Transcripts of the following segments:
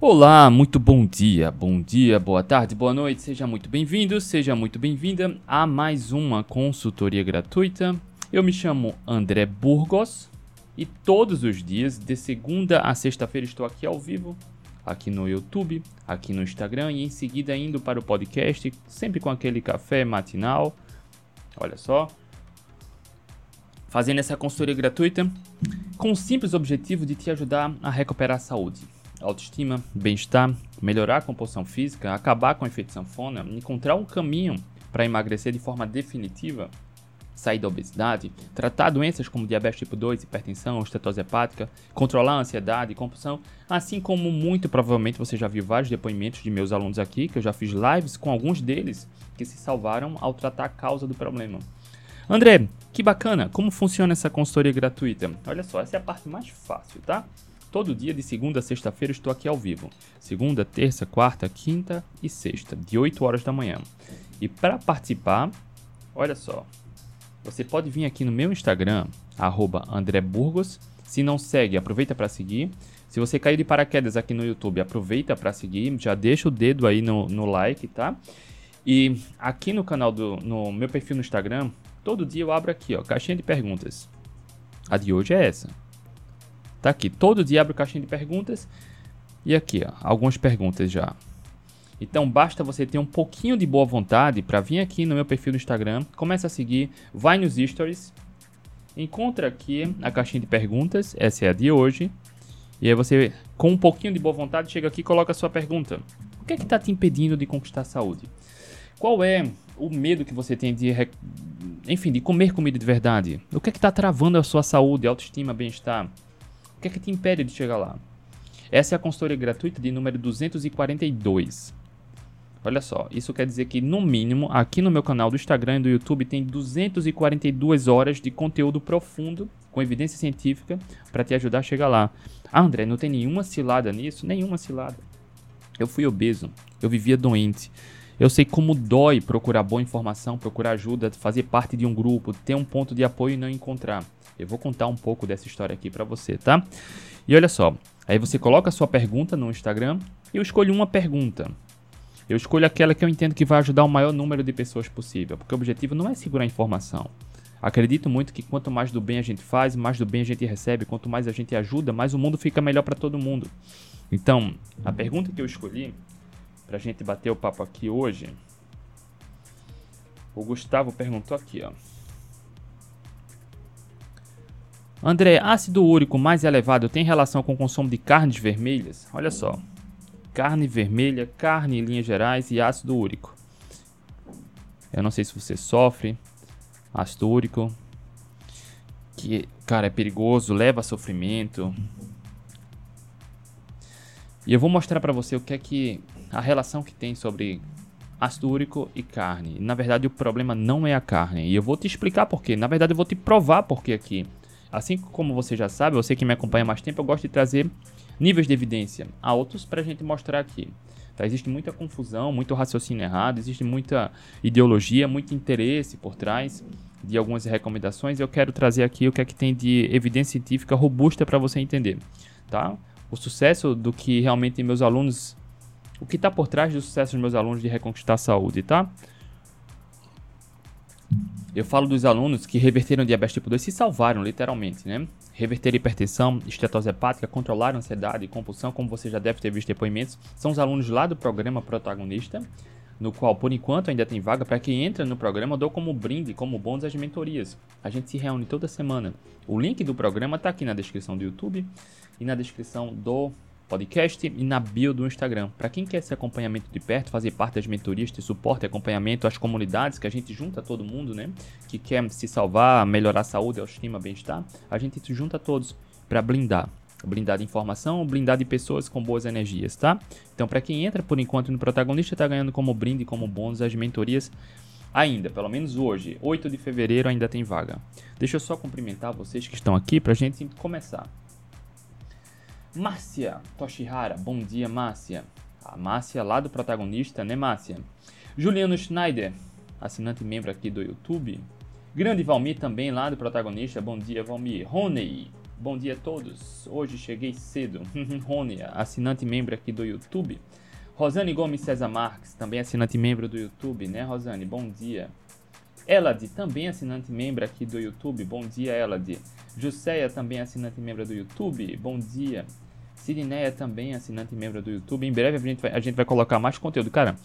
Olá, muito bom dia, bom dia, boa tarde, boa noite, seja muito bem-vindo, seja muito bem-vinda a mais uma consultoria gratuita. Eu me chamo André Burgos e todos os dias, de segunda a sexta-feira, estou aqui ao vivo, aqui no YouTube, aqui no Instagram e em seguida indo para o podcast, sempre com aquele café matinal. Olha só, fazendo essa consultoria gratuita com o simples objetivo de te ajudar a recuperar a saúde autoestima, bem-estar, melhorar a composição física, acabar com o efeito sanfona, encontrar um caminho para emagrecer de forma definitiva, sair da obesidade, tratar doenças como diabetes tipo 2, hipertensão, estetose hepática, controlar a ansiedade e compulsão, assim como muito provavelmente você já viu vários depoimentos de meus alunos aqui, que eu já fiz lives com alguns deles que se salvaram ao tratar a causa do problema. André, que bacana! Como funciona essa consultoria gratuita? Olha só, essa é a parte mais fácil, tá? Todo dia, de segunda a sexta-feira, estou aqui ao vivo. Segunda, terça, quarta, quinta e sexta, de 8 horas da manhã. E para participar, olha só, você pode vir aqui no meu Instagram, @andreburgos. Se não segue, aproveita para seguir. Se você caiu de paraquedas aqui no YouTube, aproveita para seguir. Já deixa o dedo aí no, no like, tá? E aqui no canal do no meu perfil no Instagram, todo dia eu abro aqui, ó, caixinha de perguntas. A de hoje é essa. Tá aqui, todo dia abre caixinha de perguntas. E aqui, ó, algumas perguntas já. Então basta você ter um pouquinho de boa vontade para vir aqui no meu perfil do Instagram, começa a seguir, vai nos stories, encontra aqui a caixinha de perguntas, essa é a de hoje. E aí você, com um pouquinho de boa vontade, chega aqui e coloca a sua pergunta. O que é que está te impedindo de conquistar a saúde? Qual é o medo que você tem de, enfim, de comer comida de verdade? O que é que está travando a sua saúde, autoestima, bem-estar? O que é que te impede de chegar lá? Essa é a consultoria gratuita de número 242. Olha só, isso quer dizer que no mínimo aqui no meu canal do Instagram e do YouTube tem 242 horas de conteúdo profundo com evidência científica para te ajudar a chegar lá. Ah, André, não tem nenhuma cilada nisso? Nenhuma cilada. Eu fui obeso, eu vivia doente. Eu sei como dói procurar boa informação, procurar ajuda, fazer parte de um grupo, ter um ponto de apoio e não encontrar. Eu vou contar um pouco dessa história aqui para você, tá? E olha só, aí você coloca a sua pergunta no Instagram e eu escolho uma pergunta. Eu escolho aquela que eu entendo que vai ajudar o maior número de pessoas possível, porque o objetivo não é segurar informação. Acredito muito que quanto mais do bem a gente faz, mais do bem a gente recebe, quanto mais a gente ajuda, mais o mundo fica melhor para todo mundo. Então, a pergunta que eu escolhi para a gente bater o papo aqui hoje, o Gustavo perguntou aqui, ó. André, ácido úrico mais elevado tem relação com o consumo de carnes vermelhas? Olha só. Carne vermelha, carne em linhas gerais e ácido úrico. Eu não sei se você sofre ácido úrico, que, cara, é perigoso, leva a sofrimento. E eu vou mostrar para você o que é que a relação que tem sobre ácido úrico e carne. Na verdade, o problema não é a carne. E eu vou te explicar por quê. Na verdade, eu vou te provar por que aqui. Assim como você já sabe, você que me acompanha há mais tempo, eu gosto de trazer níveis de evidência altos para a gente mostrar aqui. Tá? Existe muita confusão, muito raciocínio errado, existe muita ideologia, muito interesse por trás de algumas recomendações. Eu quero trazer aqui o que é que tem de evidência científica robusta para você entender. Tá? O sucesso do que realmente meus alunos. O que está por trás do sucesso dos meus alunos de reconquistar a saúde, tá? Eu falo dos alunos que reverteram diabetes tipo 2 se salvaram, literalmente, né? Reverter hipertensão, estetose hepática, controlar ansiedade e compulsão, como você já deve ter visto depoimentos, são os alunos lá do programa protagonista, no qual, por enquanto, ainda tem vaga para quem entra no programa, dou como brinde, como bônus as mentorias. A gente se reúne toda semana. O link do programa está aqui na descrição do YouTube e na descrição do podcast e na bio do Instagram. Para quem quer esse acompanhamento de perto, fazer parte das mentorias de suporte e acompanhamento às comunidades que a gente junta todo mundo, né? Que quer se salvar, melhorar a saúde, autoestima, bem-estar, a gente junta todos para blindar. Blindar de informação, blindar de pessoas com boas energias, tá? Então, para quem entra por enquanto no protagonista, está ganhando como brinde, como bônus as mentorias ainda, pelo menos hoje, 8 de fevereiro, ainda tem vaga. Deixa eu só cumprimentar vocês que estão aqui para a gente começar. Márcia Toshihara, bom dia Márcia. A Márcia lá do protagonista, né Márcia? Juliano Schneider, assinante membro aqui do YouTube. Grande Valmir também lá do protagonista, bom dia Valmir. Rony, Bom dia a todos. Hoje cheguei cedo. Rony, assinante membro aqui do YouTube. Rosane Gomes César Marques, também assinante membro do YouTube, né, Rosane? Bom dia. Elad, também assinante membro aqui do YouTube. Bom dia, Elad. Jusceia, também assinante membro do YouTube. Bom dia. Sirineia, também assinante membro do YouTube. Em breve a gente vai, a gente vai colocar mais conteúdo. Cara,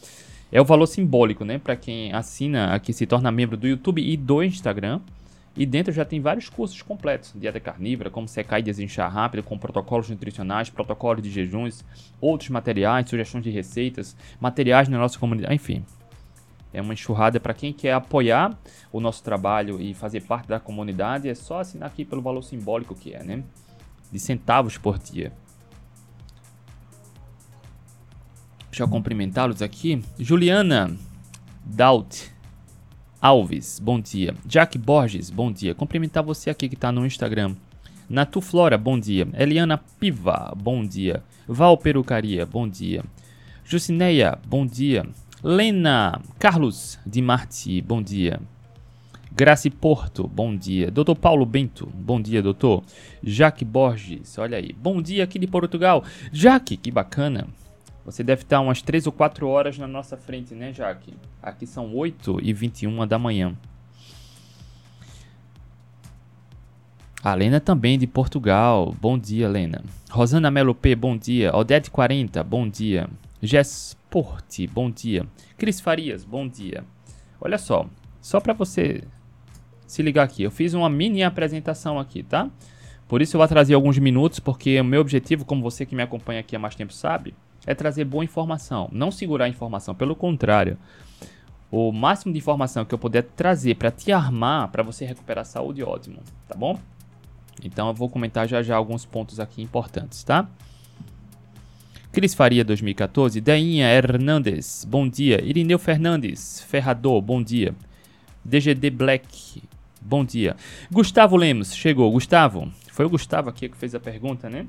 é o valor simbólico, né? Para quem assina aqui, se torna membro do YouTube e do Instagram. E dentro já tem vários cursos completos: dieta carnívora, como secar e desinchar rápido, com protocolos nutricionais, protocolos de jejuns, outros materiais, sugestões de receitas, materiais na nossa comunidade, enfim. É uma enxurrada para quem quer apoiar o nosso trabalho e fazer parte da comunidade. É só assinar aqui pelo valor simbólico que é, né? De centavos por dia. Deixa eu cumprimentá-los aqui. Juliana Daut Alves, bom dia. Jack Borges, bom dia. Cumprimentar você aqui que está no Instagram. Natu Flora, bom dia. Eliana Piva, bom dia. Val Perucaria, bom dia. Jucineia, bom dia. Lena Carlos de Marti, bom dia. Grace Porto, bom dia. Doutor Paulo Bento, bom dia, doutor. Jaque Borges, olha aí. Bom dia aqui de Portugal. Jaque, que bacana. Você deve estar umas 3 ou 4 horas na nossa frente, né, Jaque? Aqui são 8 e 21 da manhã. A Lena também de Portugal. Bom dia, Lena. Rosana Melo P, bom dia. Odete 40, bom dia. Jess Bom dia. Cris Farias, bom dia. Olha só, só para você se ligar aqui, eu fiz uma mini apresentação aqui, tá? Por isso eu vou trazer alguns minutos, porque o meu objetivo, como você que me acompanha aqui há mais tempo sabe, é trazer boa informação, não segurar a informação, pelo contrário. O máximo de informação que eu puder trazer para te armar para você recuperar a saúde, ótimo, tá bom? Então eu vou comentar já já alguns pontos aqui importantes, tá? Cris Faria 2014, Dainha Hernandes, bom dia. Irineu Fernandes, Ferrador, bom dia. DGD Black, bom dia. Gustavo Lemos, chegou. Gustavo, foi o Gustavo aqui que fez a pergunta, né?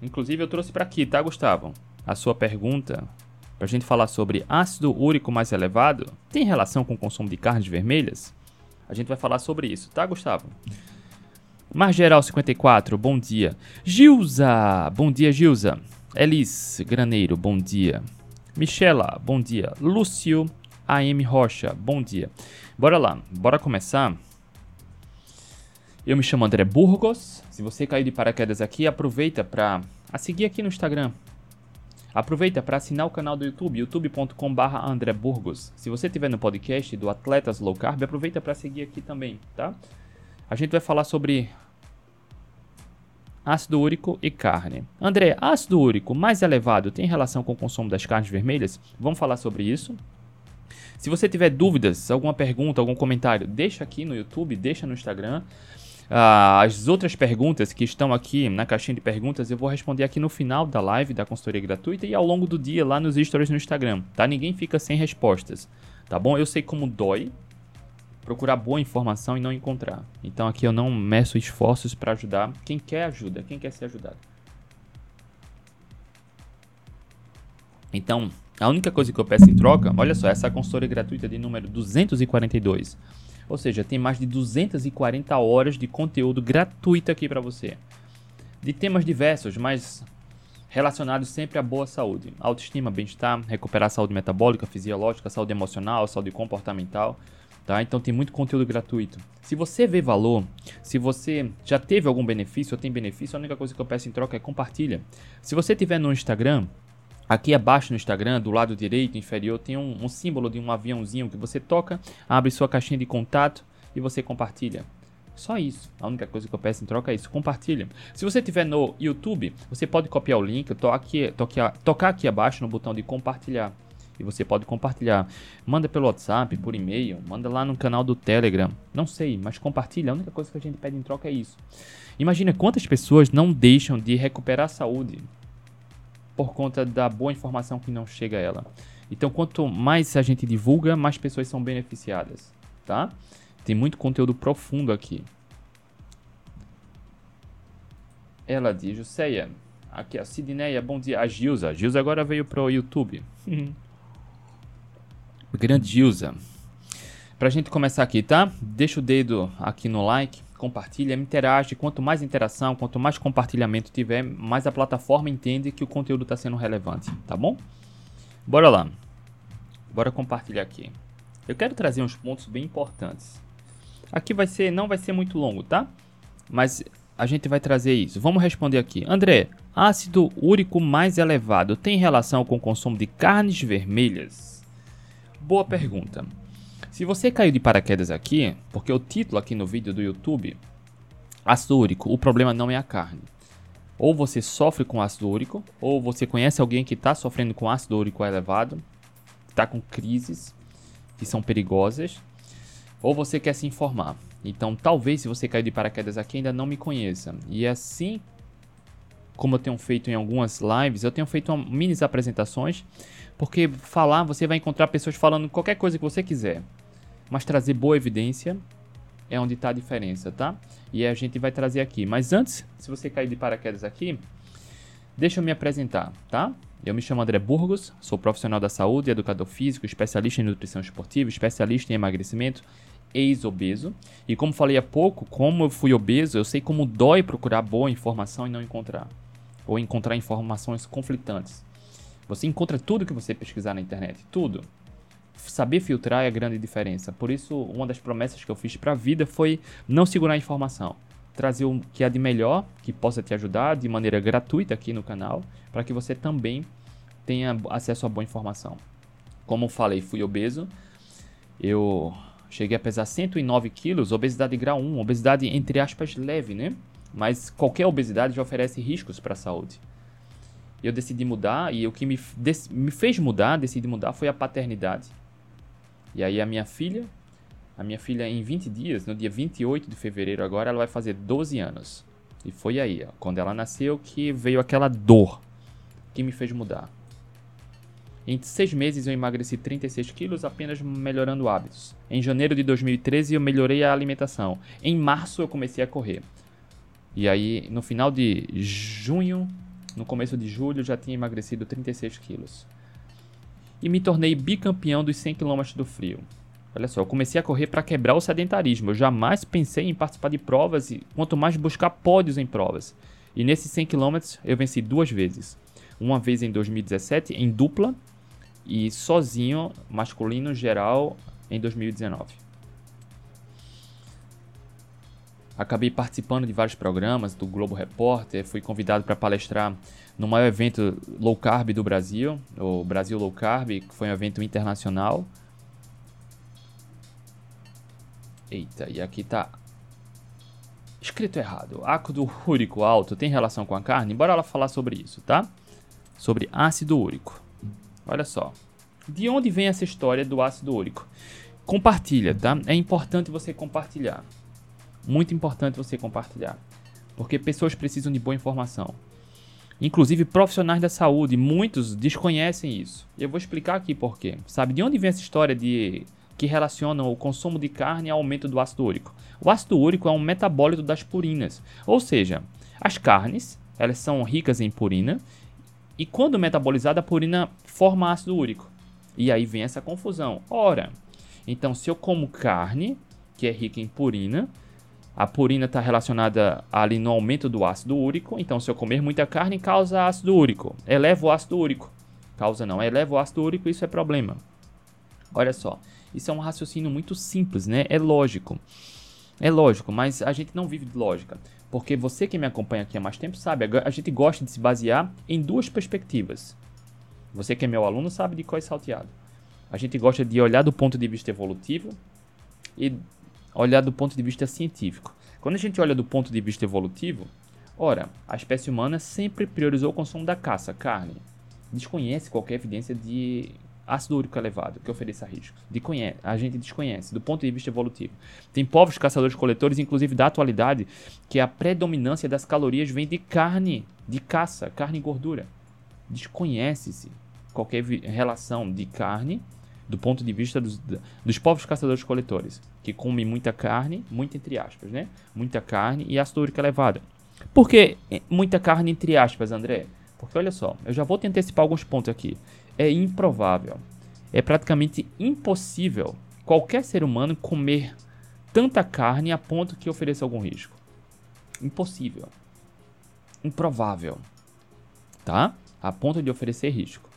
Inclusive eu trouxe para aqui, tá, Gustavo? a sua pergunta para a gente falar sobre ácido úrico mais elevado tem relação com o consumo de carnes vermelhas? A gente vai falar sobre isso, tá, Gustavo? Margeral 54, bom dia. Gilza, bom dia, Gilza. Elis Graneiro, bom dia. Michela, bom dia. Lúcio AM Rocha, bom dia. Bora lá, bora começar. Eu me chamo André Burgos. Se você caiu de paraquedas aqui, aproveita para seguir aqui no Instagram, Aproveita para assinar o canal do YouTube, youtube.com.br André Burgos. Se você estiver no podcast do Atletas Low Carb, aproveita para seguir aqui também, tá? A gente vai falar sobre ácido úrico e carne. André, ácido úrico mais elevado tem relação com o consumo das carnes vermelhas? Vamos falar sobre isso. Se você tiver dúvidas, alguma pergunta, algum comentário, deixa aqui no YouTube, deixa no Instagram. Ah, as outras perguntas que estão aqui na caixinha de perguntas eu vou responder aqui no final da live da consultoria gratuita e ao longo do dia lá nos stories no Instagram, tá? Ninguém fica sem respostas, tá bom? Eu sei como dói procurar boa informação e não encontrar. Então aqui eu não meço esforços para ajudar quem quer ajuda, quem quer ser ajudado. Então, a única coisa que eu peço em troca, olha só, essa consultoria gratuita de número 242 ou seja, tem mais de 240 horas de conteúdo gratuito aqui para você. De temas diversos, mas relacionados sempre à boa saúde. Autoestima, bem-estar, recuperar a saúde metabólica, fisiológica, saúde emocional, saúde comportamental. Tá? Então tem muito conteúdo gratuito. Se você vê valor, se você já teve algum benefício ou tem benefício, a única coisa que eu peço em troca é compartilha. Se você tiver no Instagram, Aqui abaixo no Instagram, do lado direito inferior, tem um, um, símbolo de um aviãozinho que você toca, abre sua caixinha de contato e você compartilha. Só isso. A única coisa que eu peço em troca é isso. Compartilha. Se você estiver no YouTube, você pode copiar o link, tocar aqui, tocar aqui abaixo no botão de compartilhar. Você pode compartilhar. Manda pelo WhatsApp, por e-mail, manda lá no canal do Telegram. Não sei, mas compartilha. A única coisa que a gente pede em troca é isso. Imagina quantas pessoas não deixam de recuperar a saúde por conta da boa informação que não chega a ela. Então, quanto mais a gente divulga, mais pessoas são beneficiadas, tá? Tem muito conteúdo profundo aqui. Ela diz, Juseia, aqui a Sidneia, bom dia. A Gilza, a Gilza agora veio pro YouTube. Grande Gilza. Pra gente começar aqui, tá? Deixa o dedo aqui no like, compartilha, interage. Quanto mais interação, quanto mais compartilhamento tiver, mais a plataforma entende que o conteúdo está sendo relevante, tá bom? Bora lá. Bora compartilhar aqui. Eu quero trazer uns pontos bem importantes. Aqui vai ser, não vai ser muito longo, tá? Mas a gente vai trazer isso. Vamos responder aqui. André, ácido úrico mais elevado tem relação com o consumo de carnes vermelhas? Boa pergunta. Se você caiu de paraquedas aqui, porque o título aqui no vídeo do YouTube, ácido úrico, o problema não é a carne. Ou você sofre com ácido úrico, ou você conhece alguém que está sofrendo com ácido úrico elevado, está com crises que são perigosas, ou você quer se informar. Então, talvez se você caiu de paraquedas aqui ainda não me conheça. E assim como eu tenho feito em algumas lives, eu tenho feito mini apresentações, porque falar, você vai encontrar pessoas falando qualquer coisa que você quiser, mas trazer boa evidência é onde está a diferença, tá? E a gente vai trazer aqui. Mas antes, se você cair de paraquedas aqui, deixa eu me apresentar, tá? Eu me chamo André Burgos, sou profissional da saúde, educador físico, especialista em nutrição esportiva, especialista em emagrecimento, ex-obeso. E como falei há pouco, como eu fui obeso, eu sei como dói procurar boa informação e não encontrar. Ou encontrar informações conflitantes. Você encontra tudo que você pesquisar na internet, tudo. Saber filtrar é a grande diferença. Por isso, uma das promessas que eu fiz para a vida foi não segurar a informação trazer o que há de melhor que possa te ajudar de maneira gratuita aqui no canal, para que você também tenha acesso a boa informação. Como falei, fui obeso. Eu cheguei a pesar 109 quilos, obesidade grau 1, obesidade entre aspas leve, né? Mas qualquer obesidade já oferece riscos para a saúde. Eu decidi mudar e o que me, me fez mudar, decidi mudar, foi a paternidade. E aí a minha filha, a minha filha, em 20 dias, no dia 28 de fevereiro agora, ela vai fazer 12 anos. E foi aí, ó, quando ela nasceu, que veio aquela dor que me fez mudar. Em seis meses eu emagreci 36 quilos apenas melhorando hábitos. Em janeiro de 2013 eu melhorei a alimentação. Em março eu comecei a correr. E aí, no final de junho, no começo de julho, já tinha emagrecido 36 quilos. E me tornei bicampeão dos 100 km do frio. Olha só, eu comecei a correr para quebrar o sedentarismo. Eu jamais pensei em participar de provas e quanto mais buscar pódios em provas. E nesses 100 km eu venci duas vezes. Uma vez em 2017 em dupla e sozinho, masculino geral, em 2019. Acabei participando de vários programas do Globo Repórter, fui convidado para palestrar no maior evento low carb do Brasil, o Brasil Low Carb, que foi um evento internacional Eita, e aqui tá escrito errado. Ácido úrico alto tem relação com a carne? Bora lá falar sobre isso, tá? Sobre ácido úrico. Olha só. De onde vem essa história do ácido úrico? Compartilha, tá? É importante você compartilhar. Muito importante você compartilhar. Porque pessoas precisam de boa informação. Inclusive profissionais da saúde, muitos desconhecem isso. Eu vou explicar aqui por quê. Sabe de onde vem essa história de que relacionam o consumo de carne ao aumento do ácido úrico. O ácido úrico é um metabólito das purinas, ou seja, as carnes elas são ricas em purina e quando metabolizada a purina forma ácido úrico. E aí vem essa confusão. Ora, então se eu como carne que é rica em purina, a purina está relacionada ali no aumento do ácido úrico. Então, se eu comer muita carne, causa ácido úrico. Eleva o ácido úrico. Causa não, eleva o ácido úrico, isso é problema. Olha só, isso é um raciocínio muito simples, né? É lógico. É lógico, mas a gente não vive de lógica. Porque você que me acompanha aqui há mais tempo sabe, a gente gosta de se basear em duas perspectivas. Você que é meu aluno sabe de qual é salteado. A gente gosta de olhar do ponto de vista evolutivo e olhar do ponto de vista científico. Quando a gente olha do ponto de vista evolutivo, ora, a espécie humana sempre priorizou o consumo da caça, carne. Desconhece qualquer evidência de ácido úrico elevado que ofereça riscos. De conhece, a gente desconhece do ponto de vista evolutivo. Tem povos caçadores-coletores, inclusive da atualidade, que a predominância das calorias vem de carne, de caça, carne e gordura. Desconhece-se qualquer relação de carne do ponto de vista dos, dos povos caçadores-coletores, que comem muita carne, muito entre aspas, né? Muita carne e ácido úrico elevado. Por que muita carne entre aspas, André? Porque olha só, eu já vou te antecipar alguns pontos aqui é improvável. É praticamente impossível qualquer ser humano comer tanta carne a ponto que ofereça algum risco? Impossível. Improvável. Tá? A ponto de oferecer risco.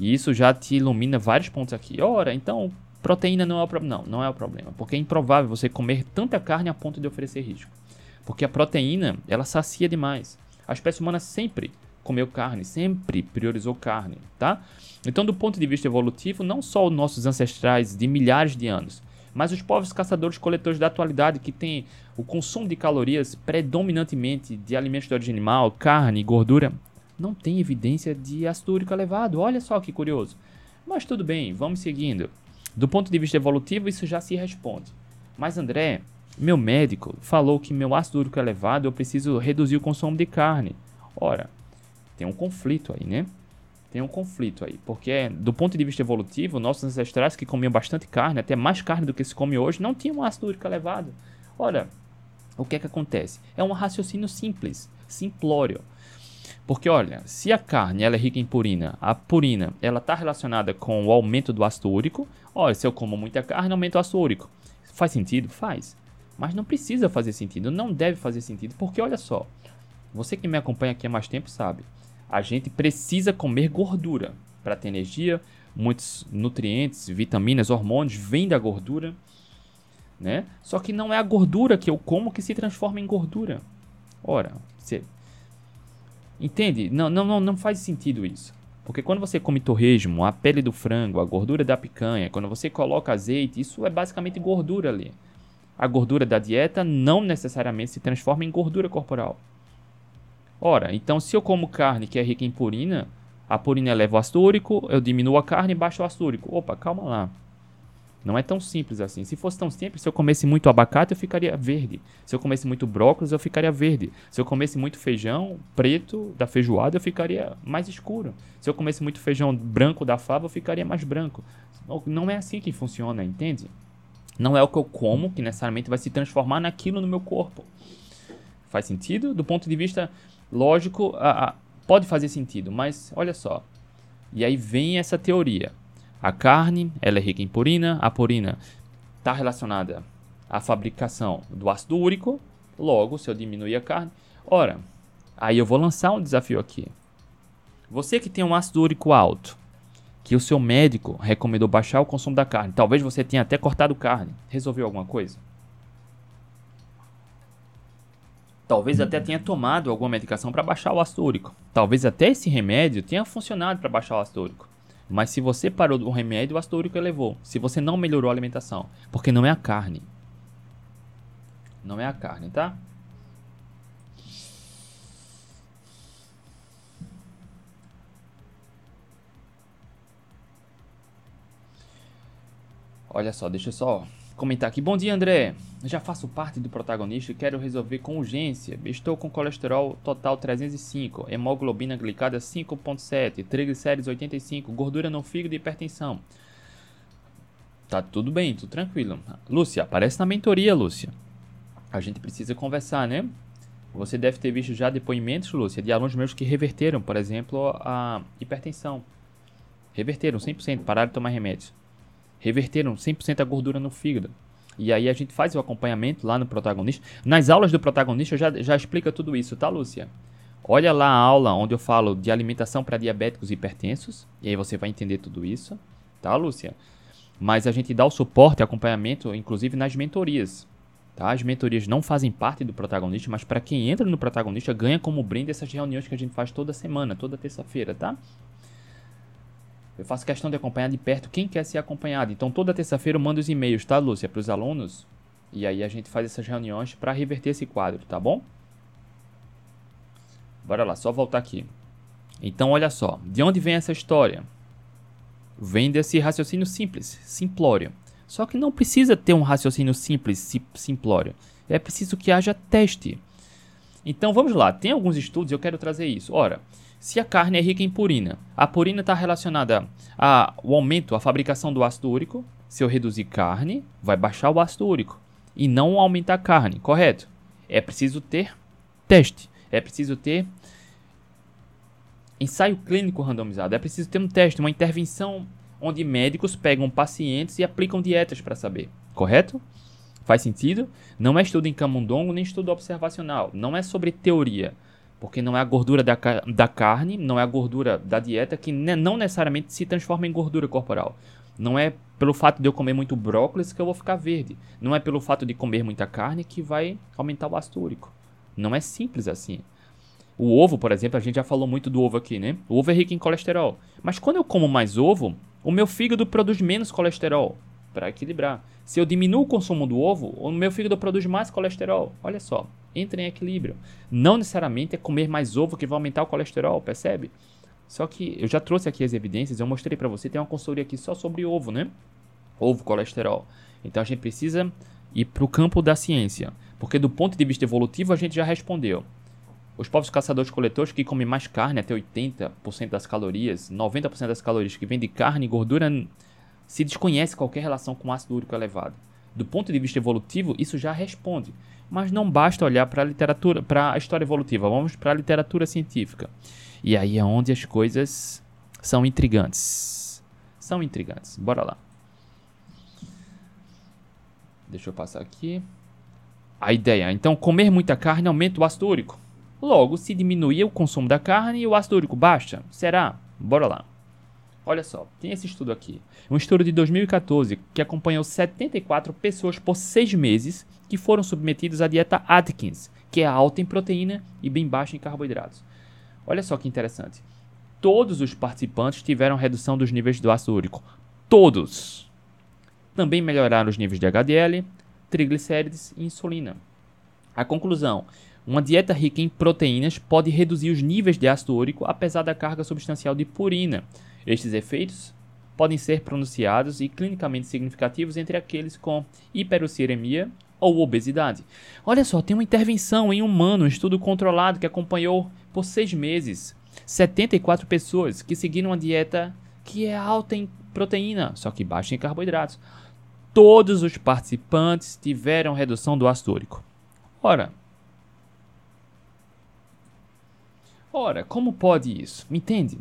E isso já te ilumina vários pontos aqui. Ora, então proteína não é o problema. Não, não é o problema. Porque é improvável você comer tanta carne a ponto de oferecer risco. Porque a proteína, ela sacia demais. A espécie humana sempre comeu carne, sempre priorizou carne, tá? Então, do ponto de vista evolutivo, não só os nossos ancestrais de milhares de anos, mas os povos caçadores-coletores da atualidade que têm o consumo de calorias predominantemente de alimentos de origem animal, carne e gordura, não tem evidência de ácido úrico elevado. Olha só que curioso. Mas tudo bem, vamos seguindo. Do ponto de vista evolutivo, isso já se responde. Mas André, meu médico falou que meu ácido úrico é elevado, eu preciso reduzir o consumo de carne. Ora, tem um conflito aí, né? Tem um conflito aí, porque do ponto de vista evolutivo, nossos ancestrais que comiam bastante carne, até mais carne do que se come hoje, não tinham um ácido úrico elevado. Ora, o que é que acontece? É um raciocínio simples, simplório. Porque olha, se a carne ela é rica em purina, a purina ela está relacionada com o aumento do ácido úrico. Olha, se eu como muita carne, aumenta o ácido úrico. Faz sentido? Faz. Mas não precisa fazer sentido, não deve fazer sentido, porque olha só, você que me acompanha aqui há mais tempo sabe, a gente precisa comer gordura para ter energia. Muitos nutrientes, vitaminas, hormônios vêm da gordura, né? Só que não é a gordura que eu como que se transforma em gordura. Ora, você entende? Não, não, não, faz sentido isso. Porque quando você come torresmo, a pele do frango, a gordura da picanha, quando você coloca azeite, isso é basicamente gordura ali. A gordura da dieta não necessariamente se transforma em gordura corporal. Ora, então se eu como carne que é rica em purina, a purina eleva o ácido úrico, eu diminuo a carne e baixo o ácido úrico. Opa, calma lá. Não é tão simples assim. Se fosse tão simples, se eu comesse muito abacate, eu ficaria verde. Se eu comesse muito brócolis, eu ficaria verde. Se eu comesse muito feijão preto da feijoada, eu ficaria mais escuro. Se eu comesse muito feijão branco da fava, eu ficaria mais branco. Não é assim que funciona, entende? Não é o que eu como que necessariamente vai se transformar naquilo no meu corpo. Faz sentido? Do ponto de vista Lógico, a, a, pode fazer sentido, mas olha só. E aí vem essa teoria. A carne, ela é rica em purina, a purina está relacionada à fabricação do ácido úrico, logo, se eu diminuir a carne... Ora, aí eu vou lançar um desafio aqui. Você que tem um ácido úrico alto, que o seu médico recomendou baixar o consumo da carne, talvez você tenha até cortado carne, resolveu alguma coisa? Talvez até tenha tomado alguma medicação para baixar o ácido úrico. Talvez até esse remédio tenha funcionado para baixar o ácido úrico. Mas se você parou do remédio, o ácido úrico elevou. Se você não melhorou a alimentação. Porque não é a carne. Não é a carne, tá? Olha só, deixa eu só comentar aqui. Bom dia, André. Já faço parte do protagonista e quero resolver com urgência. Estou com colesterol total 305, hemoglobina glicada 5.7, triglicéridos 85, gordura no fígado e hipertensão. Tá tudo bem, tudo tranquilo. Lúcia, aparece na mentoria, Lúcia. A gente precisa conversar, né? Você deve ter visto já depoimentos, Lúcia, de alunos meus que reverteram, por exemplo, a hipertensão. Reverteram 100%, pararam de tomar remédios reverteram 100% a gordura no fígado. E aí a gente faz o acompanhamento lá no protagonista. Nas aulas do protagonista já, já explica tudo isso, tá, Lúcia? Olha lá a aula onde eu falo de alimentação para diabéticos e hipertensos. E aí você vai entender tudo isso, tá, Lúcia? Mas a gente dá o suporte e acompanhamento, inclusive nas mentorias. Tá? As mentorias não fazem parte do protagonista, mas para quem entra no protagonista ganha como brinde essas reuniões que a gente faz toda semana, toda terça-feira, tá? Eu faço questão de acompanhar de perto quem quer ser acompanhado. Então, toda terça-feira eu mando os e-mails, tá, Lúcia, para os alunos. E aí a gente faz essas reuniões para reverter esse quadro, tá bom? Bora lá, só voltar aqui. Então, olha só. De onde vem essa história? Vem desse raciocínio simples, simplório. Só que não precisa ter um raciocínio simples, simplório. É preciso que haja teste. Então, vamos lá. Tem alguns estudos, eu quero trazer isso. Ora, se a carne é rica em purina, a purina está relacionada ao aumento, à fabricação do ácido úrico. Se eu reduzir carne, vai baixar o ácido úrico e não aumentar a carne, correto? É preciso ter teste, é preciso ter ensaio clínico randomizado, é preciso ter um teste, uma intervenção onde médicos pegam pacientes e aplicam dietas para saber, correto? Faz sentido? Não é estudo em camundongo nem estudo observacional. Não é sobre teoria. Porque não é a gordura da, da carne, não é a gordura da dieta que ne não necessariamente se transforma em gordura corporal. Não é pelo fato de eu comer muito brócolis que eu vou ficar verde. Não é pelo fato de comer muita carne que vai aumentar o ácido úrico. Não é simples assim. O ovo, por exemplo, a gente já falou muito do ovo aqui, né? O ovo é rico em colesterol. Mas quando eu como mais ovo, o meu fígado produz menos colesterol para equilibrar. Se eu diminuo o consumo do ovo, o meu fígado produz mais colesterol. Olha só, entra em equilíbrio. Não necessariamente é comer mais ovo que vai aumentar o colesterol, percebe? Só que eu já trouxe aqui as evidências, eu mostrei para você, tem uma consultoria aqui só sobre ovo, né? Ovo, colesterol. Então a gente precisa ir para o campo da ciência, porque do ponto de vista evolutivo a gente já respondeu. Os povos caçadores-coletores que comem mais carne, até 80% das calorias, 90% das calorias que vêm de carne e gordura, se desconhece qualquer relação com ácido úrico elevado. Do ponto de vista evolutivo, isso já responde. Mas não basta olhar para a literatura, para a história evolutiva, vamos para a literatura científica. E aí é onde as coisas são intrigantes. São intrigantes. Bora lá. Deixa eu passar aqui. A ideia. Então, comer muita carne aumenta o ácido úrico. Logo, se diminuir o consumo da carne, o ácido úrico baixa. Será? Bora lá. Olha só, tem esse estudo aqui. Um estudo de 2014 que acompanhou 74 pessoas por seis meses que foram submetidas à dieta Atkins, que é alta em proteína e bem baixa em carboidratos. Olha só que interessante. Todos os participantes tiveram redução dos níveis do ácido úrico. Todos! Também melhoraram os níveis de HDL, triglicérides e insulina. A conclusão: uma dieta rica em proteínas pode reduzir os níveis de ácido úrico apesar da carga substancial de purina. Estes efeitos podem ser pronunciados e clinicamente significativos entre aqueles com hiperuricemia ou obesidade. Olha só, tem uma intervenção em humano, um estudo controlado que acompanhou por seis meses 74 pessoas que seguiram uma dieta que é alta em proteína, só que baixa em carboidratos. Todos os participantes tiveram redução do ácido úrico. Ora, ora, como pode isso? Me entende?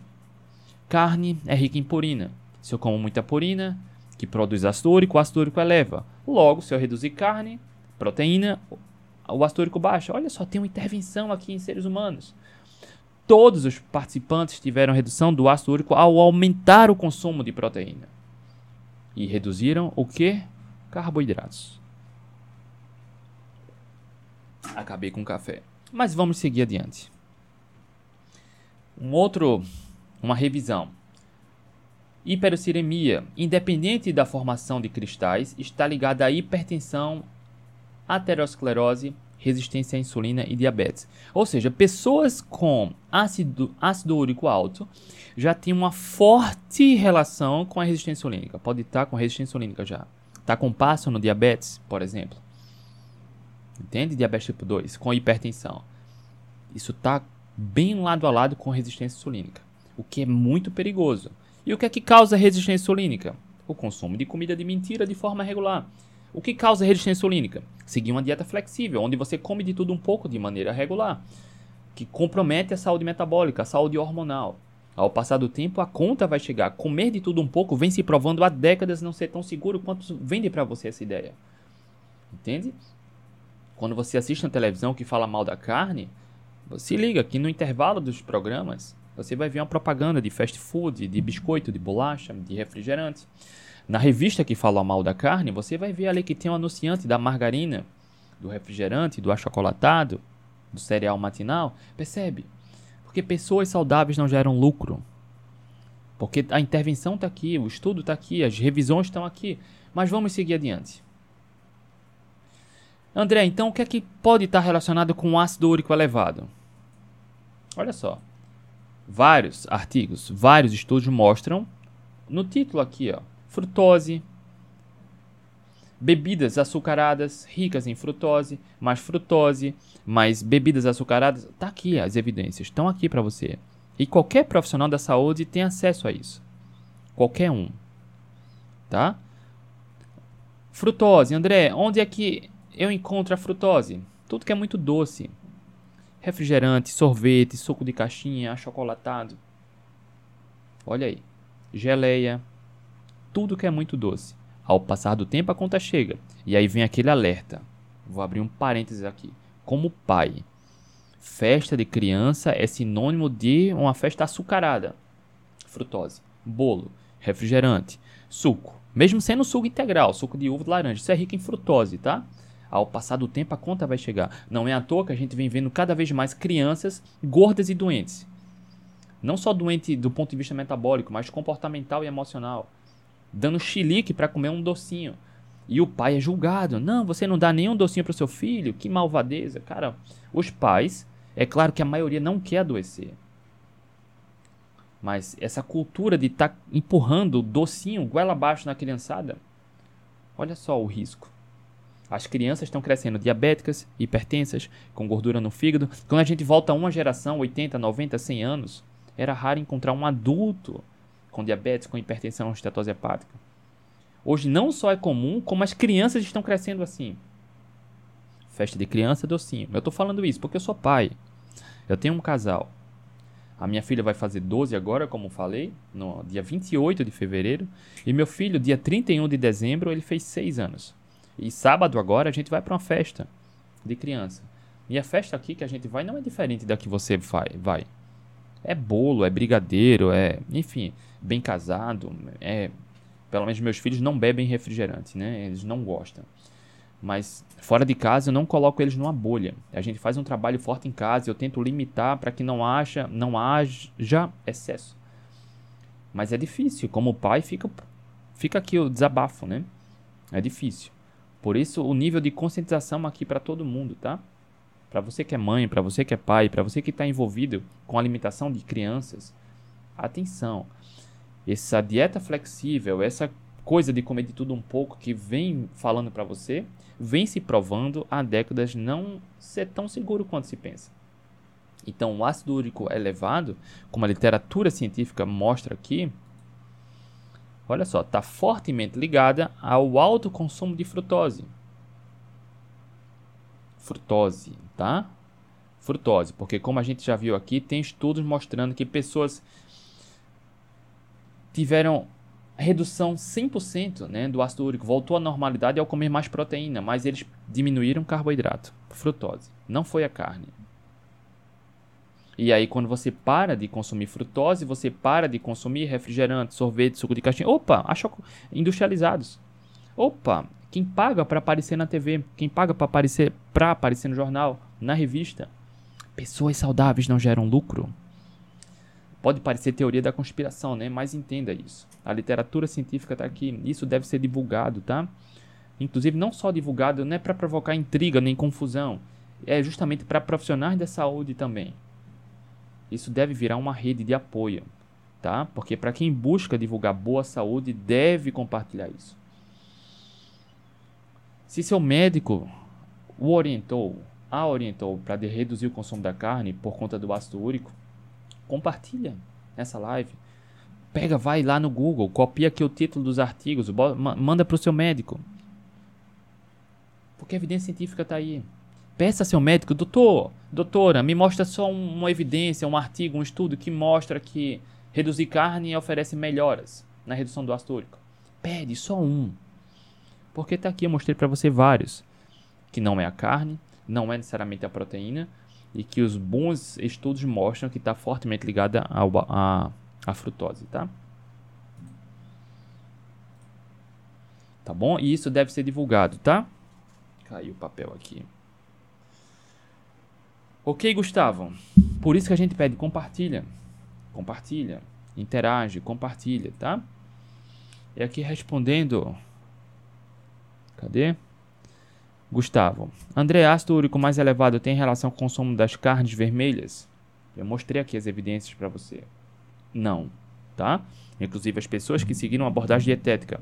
Carne é rica em purina. Se eu como muita purina, que produz ácido úrico, o ácido úrico eleva. Logo, se eu reduzir carne, proteína, o ácido úrico baixa. Olha só, tem uma intervenção aqui em seres humanos. Todos os participantes tiveram redução do ácido úrico ao aumentar o consumo de proteína. E reduziram o que? Carboidratos. Acabei com o café. Mas vamos seguir adiante. Um outro uma revisão. Hiperociremia, independente da formação de cristais, está ligada à hipertensão, aterosclerose, resistência à insulina e diabetes. Ou seja, pessoas com ácido, ácido úrico alto já têm uma forte relação com a resistência insulínica. Pode estar com resistência insulínica já. Está com passo no diabetes, por exemplo. Entende? Diabetes tipo 2, com hipertensão. Isso está bem lado a lado com resistência insulínica o que é muito perigoso. E o que é que causa resistência insulínica? O consumo de comida de mentira de forma regular. O que causa resistência insulínica? Seguir uma dieta flexível, onde você come de tudo um pouco de maneira regular, que compromete a saúde metabólica, a saúde hormonal. Ao passar do tempo, a conta vai chegar. Comer de tudo um pouco vem se provando há décadas não ser tão seguro quanto vende para você essa ideia. Entende? Quando você assiste na televisão que fala mal da carne, se liga que no intervalo dos programas você vai ver uma propaganda de fast food, de biscoito, de bolacha, de refrigerante. Na revista que fala mal da carne, você vai ver ali que tem um anunciante da margarina, do refrigerante, do achocolatado, do cereal matinal. Percebe? Porque pessoas saudáveis não geram lucro. Porque a intervenção está aqui, o estudo está aqui, as revisões estão aqui. Mas vamos seguir adiante. André, então o que é que pode estar relacionado com ácido úrico elevado? Olha só. Vários artigos, vários estudos mostram no título aqui, ó, frutose, bebidas açucaradas ricas em frutose, mais frutose, mais bebidas açucaradas, tá aqui as evidências, estão aqui para você. E qualquer profissional da saúde tem acesso a isso. Qualquer um. Tá? Frutose, André, onde é que eu encontro a frutose? Tudo que é muito doce refrigerante, sorvete, suco de caixinha, achocolatado. Olha aí. Geleia. Tudo que é muito doce. Ao passar do tempo, a conta chega. E aí vem aquele alerta. Vou abrir um parênteses aqui. Como pai, festa de criança é sinônimo de uma festa açucarada. Frutose, bolo, refrigerante, suco. Mesmo sendo suco integral, suco de uva de laranja. Isso é rico em frutose, tá? Ao passar do tempo, a conta vai chegar. Não é à toa que a gente vem vendo cada vez mais crianças gordas e doentes. Não só doente do ponto de vista metabólico, mas comportamental e emocional. Dando chilique para comer um docinho. E o pai é julgado. Não, você não dá nenhum docinho para o seu filho. Que malvadeza. Cara, os pais, é claro que a maioria não quer adoecer. Mas essa cultura de estar tá empurrando o docinho goela abaixo na criançada, olha só o risco. As crianças estão crescendo diabéticas, hipertensas, com gordura no fígado. Quando a gente volta a uma geração, 80, 90, 100 anos, era raro encontrar um adulto com diabetes, com hipertensão, estetose hepática. Hoje não só é comum, como as crianças estão crescendo assim. Festa de criança, docinho. Eu estou falando isso porque eu sou pai. Eu tenho um casal. A minha filha vai fazer 12 agora, como falei, no dia 28 de fevereiro. E meu filho, dia 31 de dezembro, ele fez 6 anos. E sábado agora a gente vai para uma festa de criança. E a festa aqui que a gente vai não é diferente da que você vai. É bolo, é brigadeiro, é, enfim, bem casado, é pelo menos meus filhos não bebem refrigerante, né? Eles não gostam. Mas fora de casa eu não coloco eles numa bolha. A gente faz um trabalho forte em casa, eu tento limitar para que não haja, não haja excesso. Mas é difícil, como pai fica fica aqui o desabafo, né? É difícil. Por isso, o nível de conscientização aqui para todo mundo, tá? Para você que é mãe, para você que é pai, para você que está envolvido com alimentação de crianças, atenção. Essa dieta flexível, essa coisa de comer de tudo um pouco que vem falando para você, vem se provando há décadas não ser tão seguro quanto se pensa. Então, o ácido úrico elevado, como a literatura científica mostra aqui, olha só, está fortemente ligada ao alto consumo de frutose. Frutose, tá? Frutose, porque como a gente já viu aqui, tem estudos mostrando que pessoas tiveram redução 100% né, do ácido úrico, voltou à normalidade ao comer mais proteína, mas eles diminuíram carboidrato, frutose. Não foi a carne. E aí, quando você para de consumir frutose, você para de consumir refrigerante, sorvete, suco de caixinha. Opa, achou industrializados. Opa, quem paga para aparecer na TV, quem paga para aparecer para aparecer no jornal, na revista. Pessoas saudáveis não geram lucro. Pode parecer teoria da conspiração, né? Mas entenda isso. A literatura científica está aqui. Isso deve ser divulgado, tá? Inclusive, não só divulgado, não é para provocar intriga nem confusão. É justamente para profissionais da saúde também. Isso deve virar uma rede de apoio, tá? Porque para quem busca divulgar boa saúde, deve compartilhar isso. Se seu médico o orientou, a orientou para reduzir o consumo da carne por conta do ácido úrico, compartilha essa live. Pega, vai lá no Google, copia aqui o título dos artigos, manda para o seu médico. Porque a evidência científica está aí. Peça a seu médico, doutor, doutora, me mostra só uma evidência, um artigo, um estudo que mostra que reduzir carne oferece melhoras na redução do ácido úrico. Pede só um. Porque está aqui, eu mostrei para você vários. Que não é a carne, não é necessariamente a proteína, e que os bons estudos mostram que está fortemente ligada à frutose, tá? Tá bom? E isso deve ser divulgado, tá? Caiu o papel aqui. Ok, Gustavo. Por isso que a gente pede compartilha. Compartilha. Interage, compartilha, tá? E aqui respondendo. Cadê? Gustavo. André, ácido úrico mais elevado tem relação com o consumo das carnes vermelhas? Eu mostrei aqui as evidências para você. Não, tá? Inclusive as pessoas que seguiram a abordagem dietética,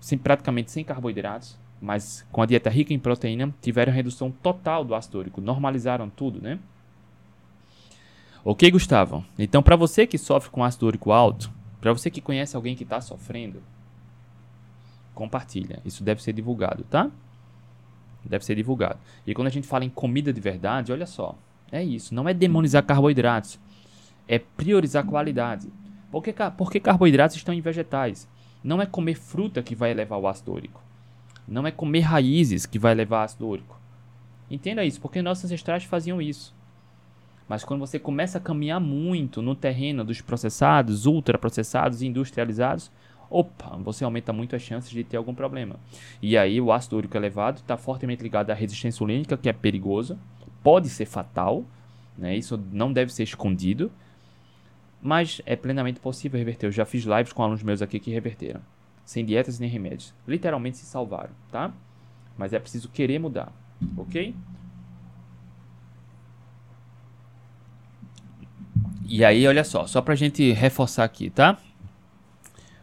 sem, praticamente sem carboidratos, mas com a dieta rica em proteína, tiveram redução total do ácido úrico, normalizaram tudo, né? Ok, Gustavo? Então, para você que sofre com ácido úrico alto, para você que conhece alguém que está sofrendo, compartilha. Isso deve ser divulgado, tá? Deve ser divulgado. E quando a gente fala em comida de verdade, olha só, é isso. Não é demonizar carboidratos, é priorizar qualidade. Por que, por que carboidratos estão em vegetais? Não é comer fruta que vai elevar o ácido úrico. Não é comer raízes que vai elevar o ácido úrico. Entenda isso, porque nossos ancestrais faziam isso. Mas quando você começa a caminhar muito no terreno dos processados, ultraprocessados e industrializados, opa, você aumenta muito as chances de ter algum problema. E aí o ácido úrico elevado está fortemente ligado à resistência insulínica, que é perigosa, pode ser fatal, né? isso não deve ser escondido, mas é plenamente possível reverter. Eu já fiz lives com alunos meus aqui que reverteram, sem dietas nem remédios. Literalmente se salvaram, tá? Mas é preciso querer mudar, ok? E aí, olha só, só pra gente reforçar aqui, tá?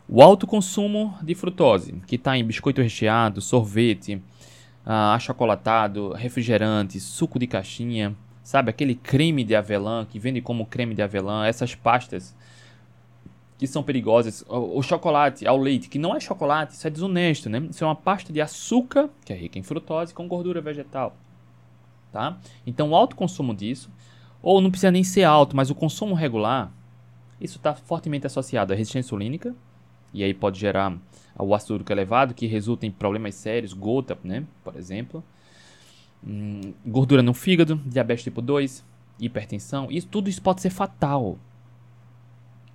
O alto consumo de frutose, que está em biscoito recheado, sorvete, uh, achocolatado, refrigerante, suco de caixinha, sabe? Aquele creme de avelã que vende como creme de avelã, essas pastas que são perigosas, o, o chocolate ao leite, que não é chocolate, isso é desonesto, né? Isso é uma pasta de açúcar, que é rica em frutose, com gordura vegetal, tá? Então, o alto consumo disso ou não precisa nem ser alto, mas o consumo regular, isso está fortemente associado à resistência insulínica, e aí pode gerar o ácido úrico elevado, que resulta em problemas sérios, gota, né, por exemplo. Hum, gordura no fígado, diabetes tipo 2, hipertensão, isso, tudo isso pode ser fatal.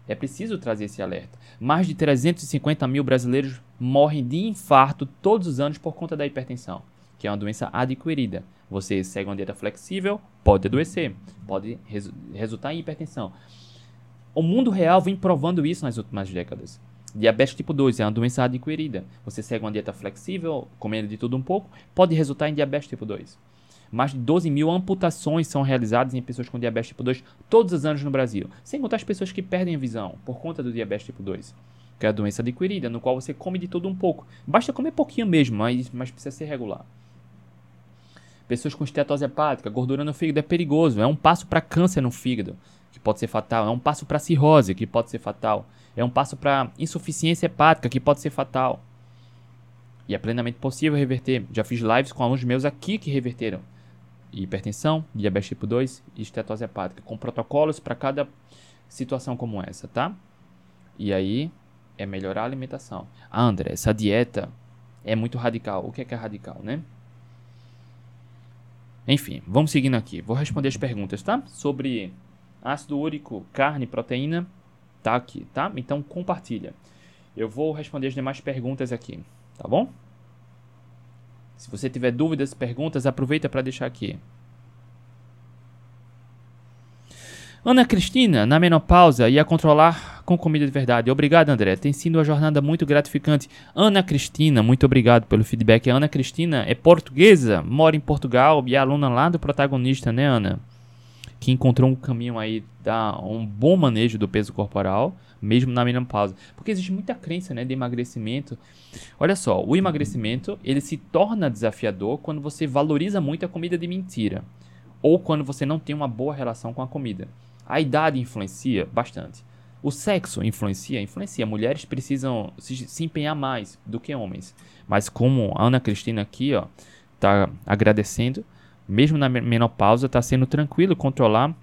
É preciso trazer esse alerta. Mais de 350 mil brasileiros morrem de infarto todos os anos por conta da hipertensão, que é uma doença adquirida. Você segue uma dieta flexível, pode adoecer, pode res resultar em hipertensão. O mundo real vem provando isso nas últimas décadas. Diabetes tipo 2 é uma doença adquirida. Você segue uma dieta flexível, comendo de tudo um pouco, pode resultar em diabetes tipo 2. Mais de 12 mil amputações são realizadas em pessoas com diabetes tipo 2 todos os anos no Brasil. Sem contar as pessoas que perdem a visão por conta do diabetes tipo 2. Que é a doença adquirida, no qual você come de tudo um pouco. Basta comer pouquinho mesmo, mas, mas precisa ser regular. Pessoas com estetose hepática, gordura no fígado é perigoso. É um passo para câncer no fígado, que pode ser fatal. É um passo para cirrose, que pode ser fatal. É um passo para insuficiência hepática, que pode ser fatal. E é plenamente possível reverter. Já fiz lives com alunos meus aqui que reverteram hipertensão, diabetes tipo 2 e estetose hepática, com protocolos para cada situação como essa, tá? E aí é melhorar a alimentação. Ah, André, essa dieta é muito radical. O que é que é radical, né? Enfim, vamos seguindo aqui. Vou responder as perguntas, tá? Sobre ácido úrico, carne, proteína, tá aqui, tá? Então compartilha. Eu vou responder as demais perguntas aqui, tá bom? Se você tiver dúvidas, perguntas, aproveita para deixar aqui. Ana Cristina, na menopausa, ia controlar com comida de verdade. Obrigado, André. Tem sido uma jornada muito gratificante. Ana Cristina, muito obrigado pelo feedback. A Ana Cristina é portuguesa, mora em Portugal e é aluna lá do protagonista, né, Ana? Que encontrou um caminho aí, dá um bom manejo do peso corporal, mesmo na menopausa. Porque existe muita crença, né, de emagrecimento. Olha só, o emagrecimento, ele se torna desafiador quando você valoriza muito a comida de mentira. Ou quando você não tem uma boa relação com a comida. A idade influencia bastante. O sexo influencia? Influencia. Mulheres precisam se, se empenhar mais do que homens. Mas como a Ana Cristina aqui, ó, tá agradecendo, mesmo na menopausa, tá sendo tranquilo controlar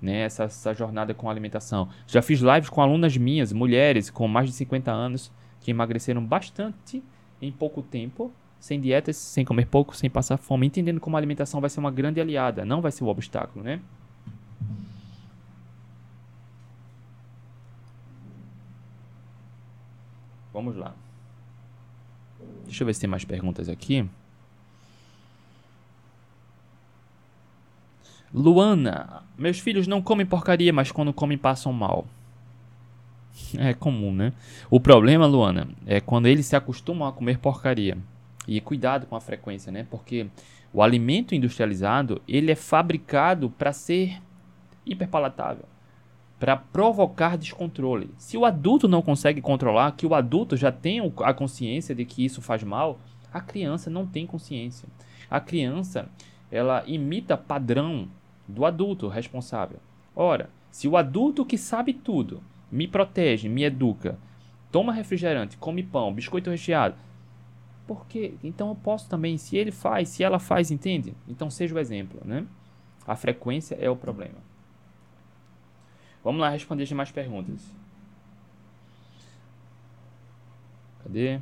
né, essa, essa jornada com a alimentação. Já fiz lives com alunas minhas, mulheres com mais de 50 anos, que emagreceram bastante em pouco tempo, sem dietas, sem comer pouco, sem passar fome, entendendo como a alimentação vai ser uma grande aliada, não vai ser o obstáculo, né? Vamos lá. Deixa eu ver se tem mais perguntas aqui. Luana, meus filhos não comem porcaria, mas quando comem passam mal. É comum, né? O problema, Luana, é quando eles se acostumam a comer porcaria. E cuidado com a frequência, né? Porque o alimento industrializado, ele é fabricado para ser hiperpalatável para provocar descontrole. Se o adulto não consegue controlar, que o adulto já tem a consciência de que isso faz mal, a criança não tem consciência. A criança, ela imita padrão do adulto responsável. Ora, se o adulto que sabe tudo, me protege, me educa, toma refrigerante, come pão, biscoito recheado, porque então eu posso também, se ele faz, se ela faz, entende? Então seja o exemplo, né? A frequência é o problema. Vamos lá responder mais perguntas. Cadê?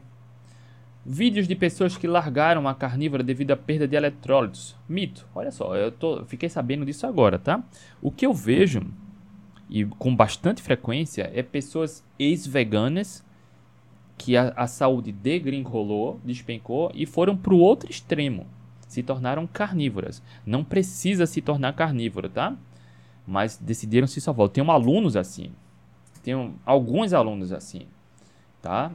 Vídeos de pessoas que largaram a carnívora devido à perda de eletrólitos. Mito. Olha só, eu tô, fiquei sabendo disso agora, tá? O que eu vejo, e com bastante frequência, é pessoas ex-veganas que a, a saúde degringolou, despencou e foram para o outro extremo. Se tornaram carnívoras. Não precisa se tornar carnívoro, tá? Mas decidiram se salvar. Eu tenho alunos assim. Tenho alguns alunos assim tá?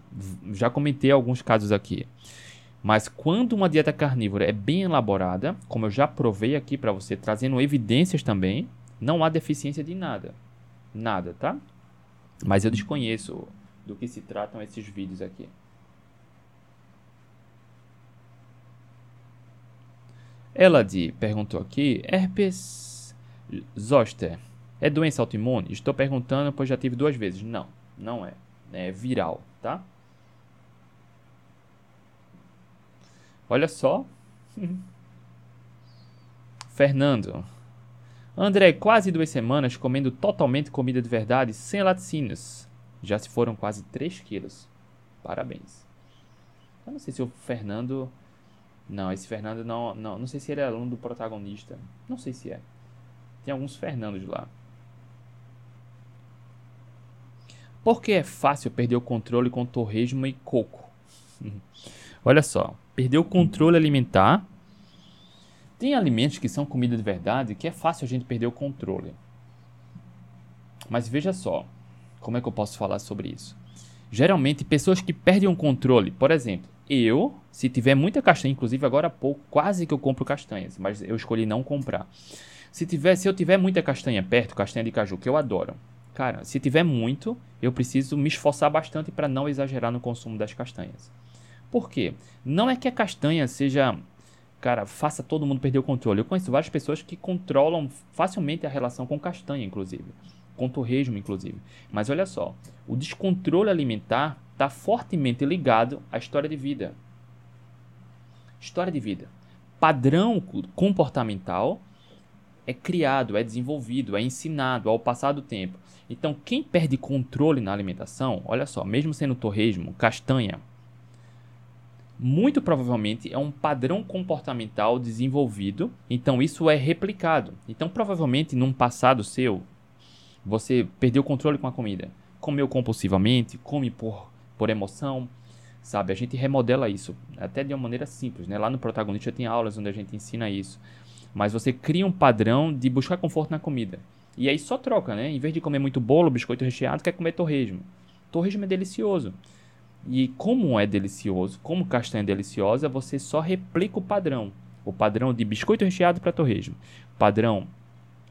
Já comentei alguns casos aqui. Mas quando uma dieta carnívora é bem elaborada, como eu já provei aqui para você, trazendo evidências também, não há deficiência de nada. Nada, tá? Mas eu desconheço do que se tratam esses vídeos aqui. Eladi perguntou aqui: herpes zoster é doença autoimune? Estou perguntando, pois já tive duas vezes. Não, não é. É viral tá? Olha só. Fernando. André, quase duas semanas comendo totalmente comida de verdade, sem laticínios. Já se foram quase 3 quilos. Parabéns. Eu não sei se o Fernando. Não, esse Fernando não, não. Não sei se ele é aluno do protagonista. Não sei se é. Tem alguns Fernandos lá. Porque é fácil perder o controle com torresmo e coco. Olha só, perder o controle alimentar. Tem alimentos que são comida de verdade que é fácil a gente perder o controle. Mas veja só, como é que eu posso falar sobre isso? Geralmente, pessoas que perdem o controle, por exemplo, eu, se tiver muita castanha, inclusive agora há pouco, quase que eu compro castanhas, mas eu escolhi não comprar. Se, tiver, se eu tiver muita castanha perto, castanha de caju, que eu adoro, Cara, se tiver muito, eu preciso me esforçar bastante para não exagerar no consumo das castanhas. Por quê? Não é que a castanha seja, cara, faça todo mundo perder o controle. Eu conheço várias pessoas que controlam facilmente a relação com castanha, inclusive, com torresmo, inclusive. Mas olha só, o descontrole alimentar está fortemente ligado à história de vida. História de vida. Padrão comportamental é criado, é desenvolvido, é ensinado ao passar do tempo. Então, quem perde controle na alimentação, olha só, mesmo sendo torresmo, castanha, muito provavelmente é um padrão comportamental desenvolvido, então isso é replicado. Então, provavelmente num passado seu, você perdeu o controle com a comida, comeu compulsivamente, come por, por emoção, sabe? A gente remodela isso, até de uma maneira simples, né? Lá no protagonista tem aulas onde a gente ensina isso. Mas você cria um padrão de buscar conforto na comida. E aí só troca, né? Em vez de comer muito bolo, biscoito recheado, quer comer torresmo. Torresmo é delicioso. E como é delicioso, como castanha é deliciosa, você só replica o padrão. O padrão de biscoito recheado para torresmo. Padrão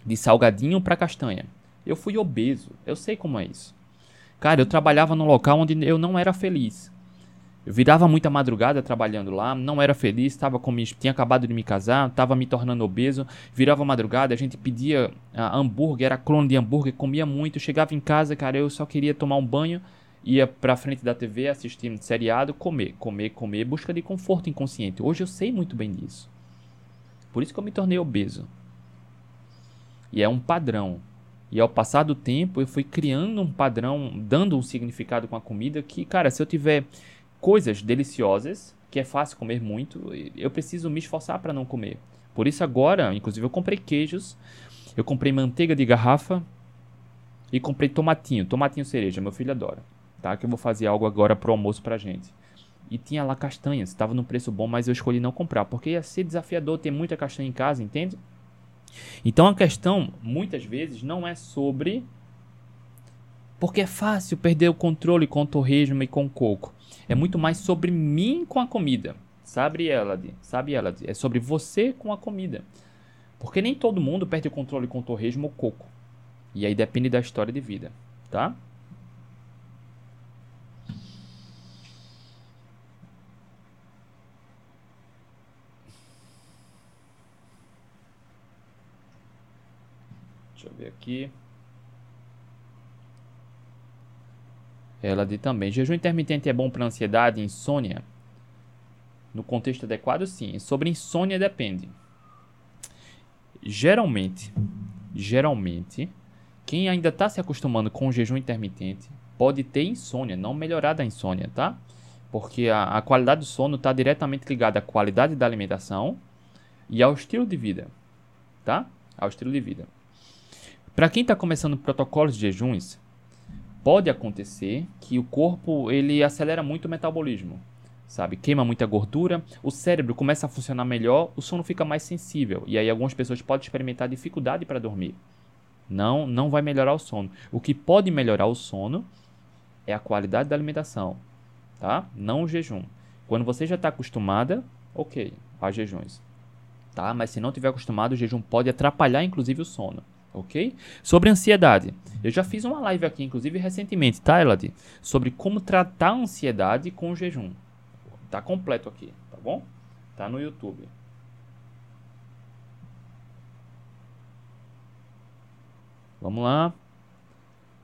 de salgadinho para castanha. Eu fui obeso, eu sei como é isso. Cara, eu trabalhava num local onde eu não era feliz. Eu virava muita madrugada trabalhando lá, não era feliz, tava com, tinha acabado de me casar, estava me tornando obeso. Virava madrugada, a gente pedia uh, hambúrguer, era clone de hambúrguer, comia muito. Chegava em casa, cara, eu só queria tomar um banho, ia pra frente da TV, assistir seriado, comer, comer, comer, busca de conforto inconsciente. Hoje eu sei muito bem disso. Por isso que eu me tornei obeso. E é um padrão. E ao passar do tempo, eu fui criando um padrão, dando um significado com a comida que, cara, se eu tiver coisas deliciosas, que é fácil comer muito, eu preciso me esforçar para não comer. Por isso agora, inclusive eu comprei queijos, eu comprei manteiga de garrafa e comprei tomatinho, tomatinho cereja, meu filho adora, tá? Que eu vou fazer algo agora pro almoço pra gente. E tinha lá castanhas, estava no preço bom, mas eu escolhi não comprar, porque ia ser desafiador ter muita castanha em casa, entende? Então a questão, muitas vezes, não é sobre porque é fácil perder o controle com o torresmo e com coco. É muito mais sobre mim com a comida. Sabe, Elad? Sabe, Elad? É sobre você com a comida. Porque nem todo mundo perde o controle com torresmo ou coco. E aí depende da história de vida, tá? Deixa eu ver aqui. Ela diz também: jejum intermitente é bom para ansiedade insônia? No contexto adequado, sim. Sobre insônia depende. Geralmente, geralmente, quem ainda está se acostumando com o jejum intermitente pode ter insônia, não melhorar da insônia, tá? Porque a, a qualidade do sono está diretamente ligada à qualidade da alimentação e ao estilo de vida, tá? Ao estilo de vida. Para quem está começando protocolos de jejuns, pode acontecer que o corpo ele acelera muito o metabolismo, sabe? Queima muita gordura, o cérebro começa a funcionar melhor, o sono fica mais sensível e aí algumas pessoas podem experimentar dificuldade para dormir. Não, não vai melhorar o sono. O que pode melhorar o sono é a qualidade da alimentação, tá? Não o jejum. Quando você já está acostumada, ok, há jejuns, tá? Mas se não tiver acostumado, o jejum pode atrapalhar inclusive o sono, ok? Sobre ansiedade, eu já fiz uma live aqui, inclusive recentemente, tá, Elad? Sobre como tratar a ansiedade com o jejum. Tá completo aqui, tá bom? Tá no YouTube. Vamos lá.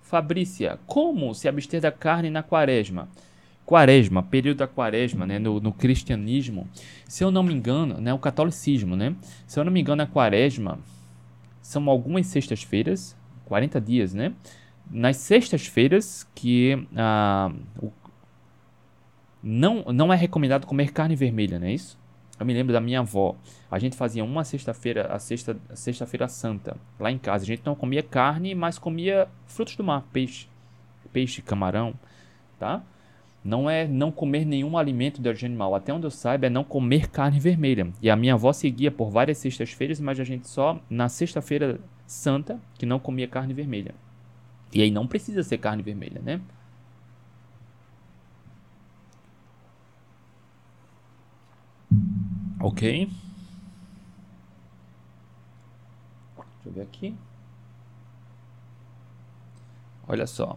Fabrícia, como se abster da carne na quaresma? Quaresma, período da quaresma, né, no, no, cristianismo, se eu não me engano, né, o catolicismo, né, se eu não me engano, a quaresma são algumas sextas-feiras, 40 dias, né, nas sextas-feiras que ah, o, não, não é recomendado comer carne vermelha, não é isso? Eu me lembro da minha avó. A gente fazia uma sexta-feira, a sexta, sexta-feira santa, lá em casa. A gente não comia carne, mas comia frutos do mar, peixe, peixe, camarão, tá? Não é não comer nenhum alimento de origem animal. Até onde eu saiba, é não comer carne vermelha. E a minha avó seguia por várias sextas-feiras, mas a gente só na sexta-feira santa que não comia carne vermelha. E aí não precisa ser carne vermelha, né? Ok. Deixa eu ver aqui. Olha só.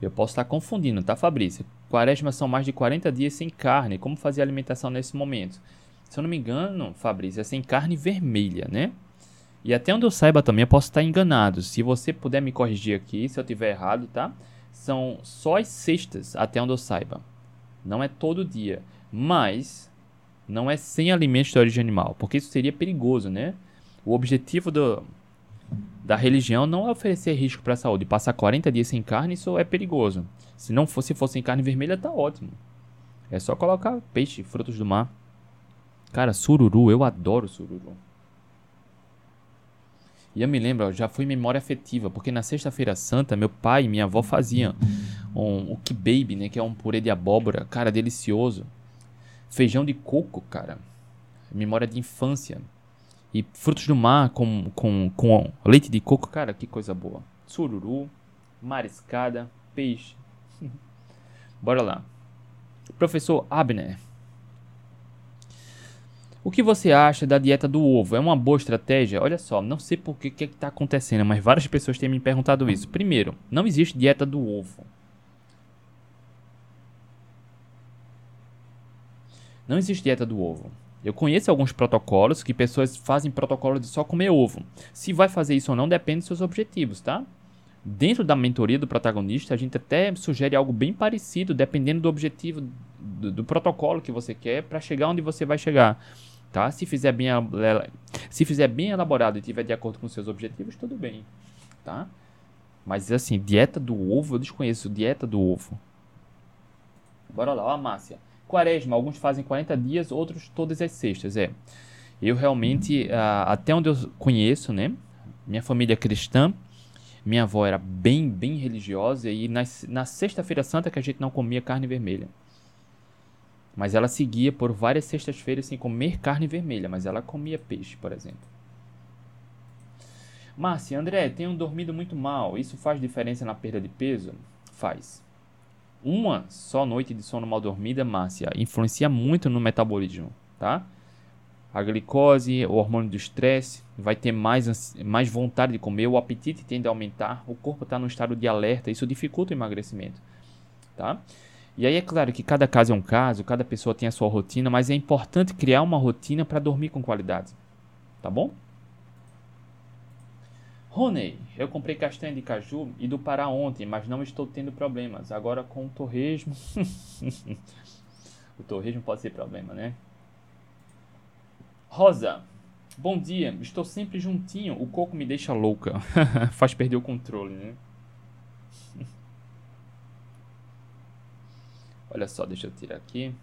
Eu posso estar confundindo, tá, Fabrício? Quaresma são mais de 40 dias sem carne. Como fazer a alimentação nesse momento? Se eu não me engano, Fabrício, é sem carne vermelha, né? E até onde eu saiba também, eu posso estar enganado. Se você puder me corrigir aqui, se eu tiver errado, tá? São só as sextas, até onde eu saiba. Não é todo dia. Mas não é sem alimentos de origem animal, porque isso seria perigoso, né? O objetivo do, da religião não é oferecer risco para a saúde. Passar 40 dias sem carne, isso é perigoso. Se não fosse, fosse sem carne vermelha, tá ótimo. É só colocar peixe, frutos do mar. Cara, sururu, eu adoro sururu. E eu me lembro, já foi memória afetiva, porque na sexta-feira santa, meu pai e minha avó faziam um, o kibaby, né, que é um purê de abóbora, cara, delicioso. Feijão de coco, cara. Memória de infância. E frutos do mar com, com, com leite de coco, cara, que coisa boa. Sururu, mariscada, peixe. Bora lá. Professor Abner. O que você acha da dieta do ovo? É uma boa estratégia? Olha só, não sei por que está acontecendo, mas várias pessoas têm me perguntado isso. Primeiro, não existe dieta do ovo. Não existe dieta do ovo. Eu conheço alguns protocolos que pessoas fazem protocolo de só comer ovo. Se vai fazer isso ou não depende dos seus objetivos, tá? Dentro da mentoria do protagonista, a gente até sugere algo bem parecido, dependendo do objetivo do, do protocolo que você quer para chegar onde você vai chegar, tá? Se fizer bem se fizer bem elaborado e tiver de acordo com seus objetivos, tudo bem, tá? Mas assim, dieta do ovo, eu desconheço dieta do ovo. Bora lá, ó, Márcia quaresma, alguns fazem 40 dias, outros todas as sextas, é. Eu realmente, uh, até onde eu conheço, né, minha família é cristã, minha avó era bem, bem religiosa e na, na sexta-feira santa que a gente não comia carne vermelha. Mas ela seguia por várias sextas-feiras sem comer carne vermelha, mas ela comia peixe, por exemplo. Márcia, André, tenho dormido muito mal. Isso faz diferença na perda de peso? Faz uma só noite de sono mal dormida, Márcia, influencia muito no metabolismo, tá? A glicose, o hormônio do estresse, vai ter mais, mais vontade de comer, o apetite tende a aumentar, o corpo está no estado de alerta, isso dificulta o emagrecimento, tá? E aí é claro que cada caso é um caso, cada pessoa tem a sua rotina, mas é importante criar uma rotina para dormir com qualidade, tá bom? Rony, eu comprei castanha de caju e do Pará ontem, mas não estou tendo problemas. Agora com o torresmo. o torresmo pode ser problema, né? Rosa, bom dia. Estou sempre juntinho. O coco me deixa louca. Faz perder o controle, né? Olha só, deixa eu tirar aqui.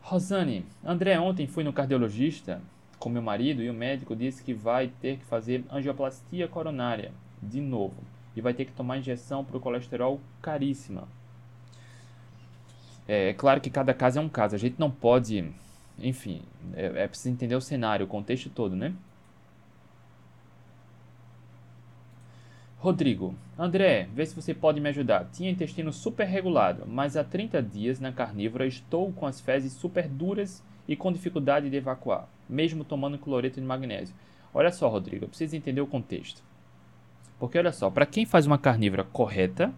Rosane, André, ontem fui no cardiologista com meu marido e o médico disse que vai ter que fazer angioplastia coronária de novo e vai ter que tomar injeção para o colesterol caríssima. É, é, claro que cada caso é um caso, a gente não pode, enfim, é, é preciso entender o cenário, o contexto todo, né? Rodrigo, André, vê se você pode me ajudar. Tinha intestino super regulado, mas há 30 dias na carnívora estou com as fezes super duras e com dificuldade de evacuar, mesmo tomando cloreto de magnésio. Olha só, Rodrigo, eu preciso entender o contexto. Porque olha só, para quem faz uma carnívora correta,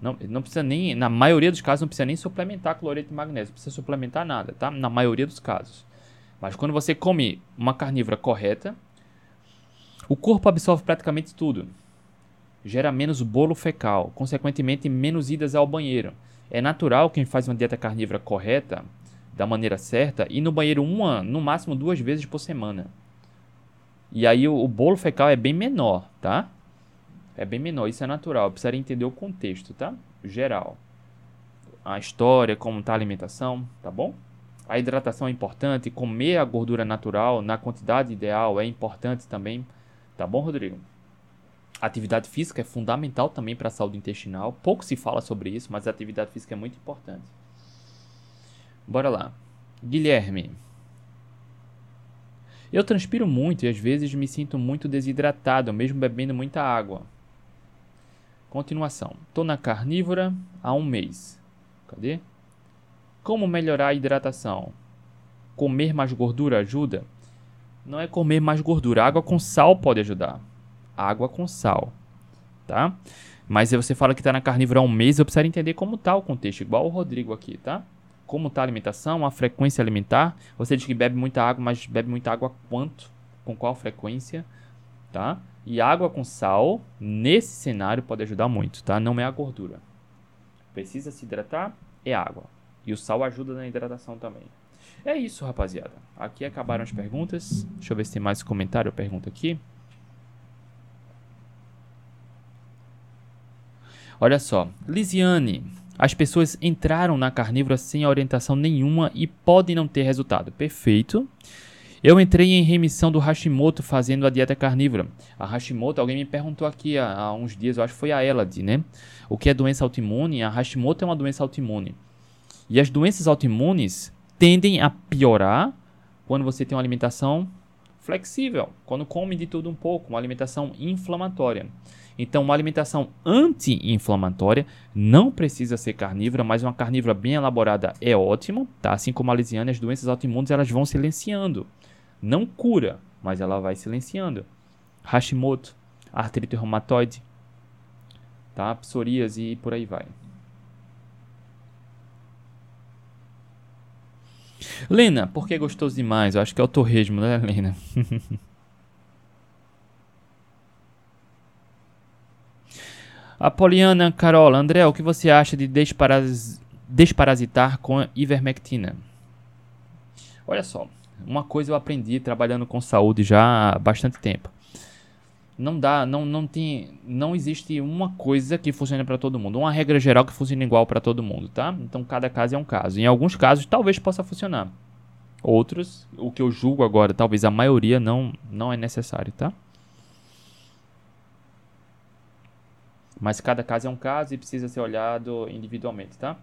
não, não precisa nem, na maioria dos casos, não precisa nem suplementar cloreto de magnésio, não precisa suplementar nada, tá? Na maioria dos casos. Mas quando você come uma carnívora correta, o corpo absorve praticamente tudo gera menos bolo fecal, consequentemente menos idas ao banheiro. É natural quem faz uma dieta carnívora correta, da maneira certa, ir no banheiro uma, no máximo duas vezes por semana. E aí o, o bolo fecal é bem menor, tá? É bem menor, isso é natural. Precisaria entender o contexto, tá? Geral. A história, como está a alimentação, tá bom? A hidratação é importante, comer a gordura natural na quantidade ideal é importante também, tá bom, Rodrigo? atividade física é fundamental também para a saúde intestinal. Pouco se fala sobre isso, mas a atividade física é muito importante. Bora lá. Guilherme. Eu transpiro muito e às vezes me sinto muito desidratado, mesmo bebendo muita água. Continuação. Estou na carnívora há um mês. Cadê? Como melhorar a hidratação? Comer mais gordura ajuda? Não é comer mais gordura. Água com sal pode ajudar água com sal, tá? Mas se você fala que está na carnívora há um mês, eu preciso entender como está o contexto, igual o Rodrigo aqui, tá? Como está a alimentação, a frequência alimentar. Você diz que bebe muita água, mas bebe muita água quanto? Com qual frequência? Tá? E água com sal, nesse cenário, pode ajudar muito, tá? Não é a gordura. Precisa se hidratar? É água. E o sal ajuda na hidratação também. É isso, rapaziada. Aqui acabaram as perguntas. Deixa eu ver se tem mais comentário ou pergunta aqui. Olha só, Lisiane, as pessoas entraram na carnívora sem orientação nenhuma e podem não ter resultado. Perfeito. Eu entrei em remissão do Hashimoto fazendo a dieta carnívora. A Hashimoto, alguém me perguntou aqui há, há uns dias, eu acho que foi a Elad, né? O que é doença autoimune? A Hashimoto é uma doença autoimune. E as doenças autoimunes tendem a piorar quando você tem uma alimentação flexível, quando come de tudo um pouco, uma alimentação inflamatória. Então, uma alimentação anti-inflamatória não precisa ser carnívora, mas uma carnívora bem elaborada é ótimo, tá? Assim como a lisiane, as doenças autoimunes elas vão silenciando. Não cura, mas ela vai silenciando. Hashimoto, artrite reumatoide, tá? Psoríase e por aí vai. Lena, por que gostoso demais? Eu acho que é o torresmo, né, Lena? Apoliana Carola, André, o que você acha de desparas... desparasitar com ivermectina? Olha só, uma coisa eu aprendi trabalhando com saúde já há bastante tempo. Não dá, não, não tem, não existe uma coisa que funcione para todo mundo, uma regra geral que funcione igual para todo mundo, tá? Então cada caso é um caso. Em alguns casos talvez possa funcionar. Outros, o que eu julgo agora, talvez a maioria não não é necessário, tá? Mas cada caso é um caso e precisa ser olhado individualmente, tá?